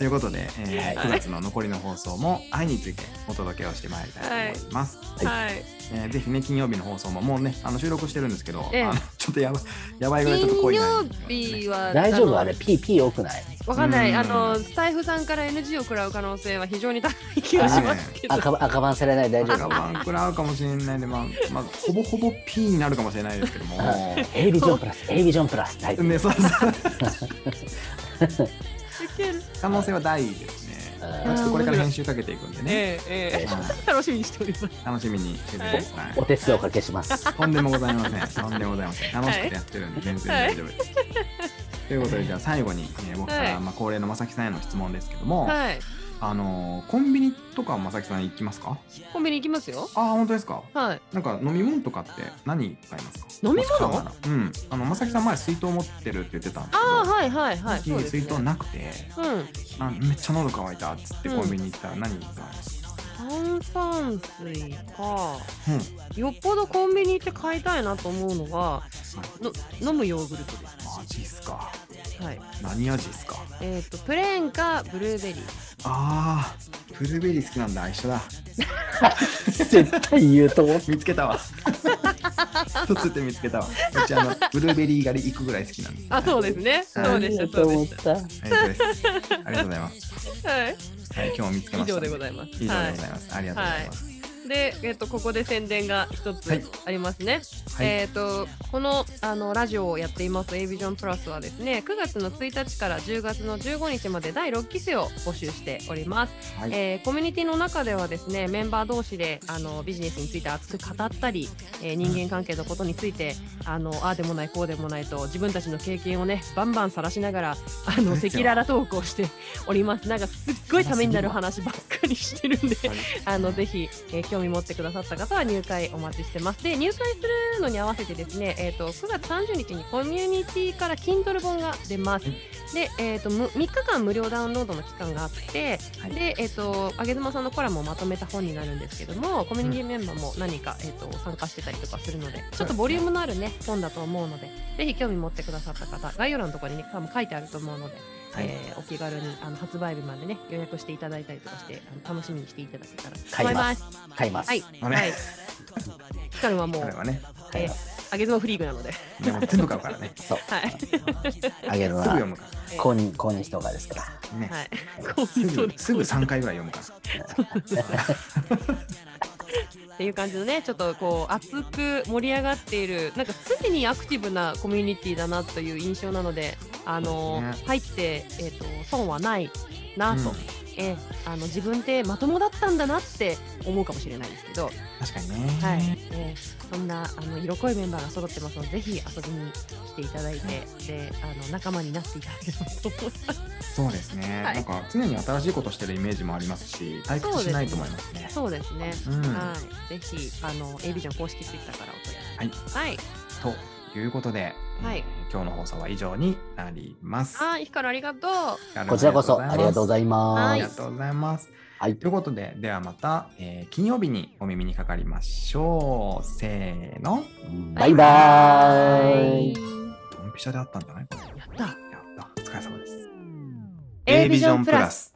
ということで、えーはい9月の残りの放送も愛についてお届けをしてまいりたいと思います。はい。えーぜひね、金曜日の放送ももうね、あの収録してるんですけど、ええあのちょっとやばやばいぐらいちょっと濃金曜いな、ね。日は大丈夫？のあれ、PP 多くない？わかんない。うんあのスタイフさんから NG を食らう可能性は非常に高い気がしますけど。赤赤番されない？大丈赤夫番食らうかもしれないんで、まあ、まあ、ほぼほぼ P になるかもしれないですけども。A ビジョンプラス、A ビジョンプラス、大丈夫。ね、そうそう。いける可能性は大ですね。うんまあちょっとこれから編集かけていくんでね。ええええはい楽しみにしております。楽しみにしててください。お手数をおかけします。とんでもございません。とんでもございません。楽しくてやってるんで全然大丈夫です。ということでじゃあ最後に、えー僕から、はいまあ恒例のまさきさんへの質問ですけども、はい。あのーコンビニとかまさきさん行きますか？コンビニ行きますよ。ああ本当ですか？はい。なんか飲み物とかって何買いますか？飲み物？もし買うならうん。あのまさきさん前水筒持ってるって言ってたんですけど。ああはいはいはい。最近水筒ね。なくて、うん。あめっちゃ喉乾いたっつってうんコンビニ行ったら何買いますか？炭酸水か。うん。よっぽどコンビニ行って買いたいなと思うのはの飲むヨーグルトです。マジっすか。はい。何味っすか？えっ、とプレーンかブルーベリー。ああ、ブルーベリー好きなんだ。一緒だ。絶対言うと思っ見つけたわ。一つって見つけたわ。うちあのブルーベリー狩り行くぐらい好きなんです。あそうですね。はいそうでしたとそうでし思った。ありがとうございます。はい。はい、今日も見つけま以した。上でございます。以上はいでございます。ありがとうございます。で、えっとここで宣伝が一つはいありますね。はいえっとこのあのラジオをやっています A ビジョンプラスはですね9月の1日から10月の15日まで第6期生を募集しております。はい。えーコミュニティの中ではですねメンバー同士であのビジネスについて熱く語ったり、えー人間関係のことについてあのああでもないこうでもないと自分たちの経験をねバンバン晒しながらあの赤裸々トークをしておりますなんかすっごいためになる話ばっかりしてるんではいあのぜひ、えー興味持ってくださった方は入会お待ちしてます。で入会するのに合わせてですね、えー、と9月30日にコミュニティから Kindle 本が出ます。で、えー、とむ3日間無料ダウンロードの期間があって、はい。で、えっ、と、あげずまさんのコラムをまとめた本になるんですけども、コミュニティメンバーも何か、えっ、と、参加してたりとかするので、ちょっとボリュームのあるね、本だと思うので、ぜひ興味持ってくださった方、概要欄のところにね、多分書いてあると思うので、はいえーお気軽にあの発売日までね、予約していただいたりとかして、あの楽しみにしていただけたらと買いま思いますす。買います。はい。はい。ヒカルはもうね。買います。あげずのフリークなので。でも全部買うからね。そう。はい。あげるのはすぐ読むか公認、公認人がですから。ら。ね。はい。すぐすぐ3回ぐらい読むから。っていう感じのね、ちょっとこう熱く盛り上がっている、なんか常にアクティブなコミュニティだなという印象なので、あのね。入ってえっ、と損はないなと、うんえあの自分ってまともだったんだなって思うかもしれないですけど、確かにね。はい、えーそんなあの色濃いメンバーが揃ってますので、ぜひ遊びに来ていただいて、であの仲間になっていただければと思います。そうですね。はいなんか常に新しいことしてるイメージもありますし、退屈しないと思いますね。そうですね。うんはい、ぜひあの A ビジョン公式ツイッターからお問い合わはい。せ。はい。ということで、はいえー今日の放送は以上になります。はい、ヒカルありがとう。こちらこそありがとうございあます。りがとうございます。はいということで、ではまた、えー金曜日にお耳にかかりましょう。せーの。バイバーイ。ドンピシャであったんじゃない？やった。やった。お疲れ様です。A ビジョンプラス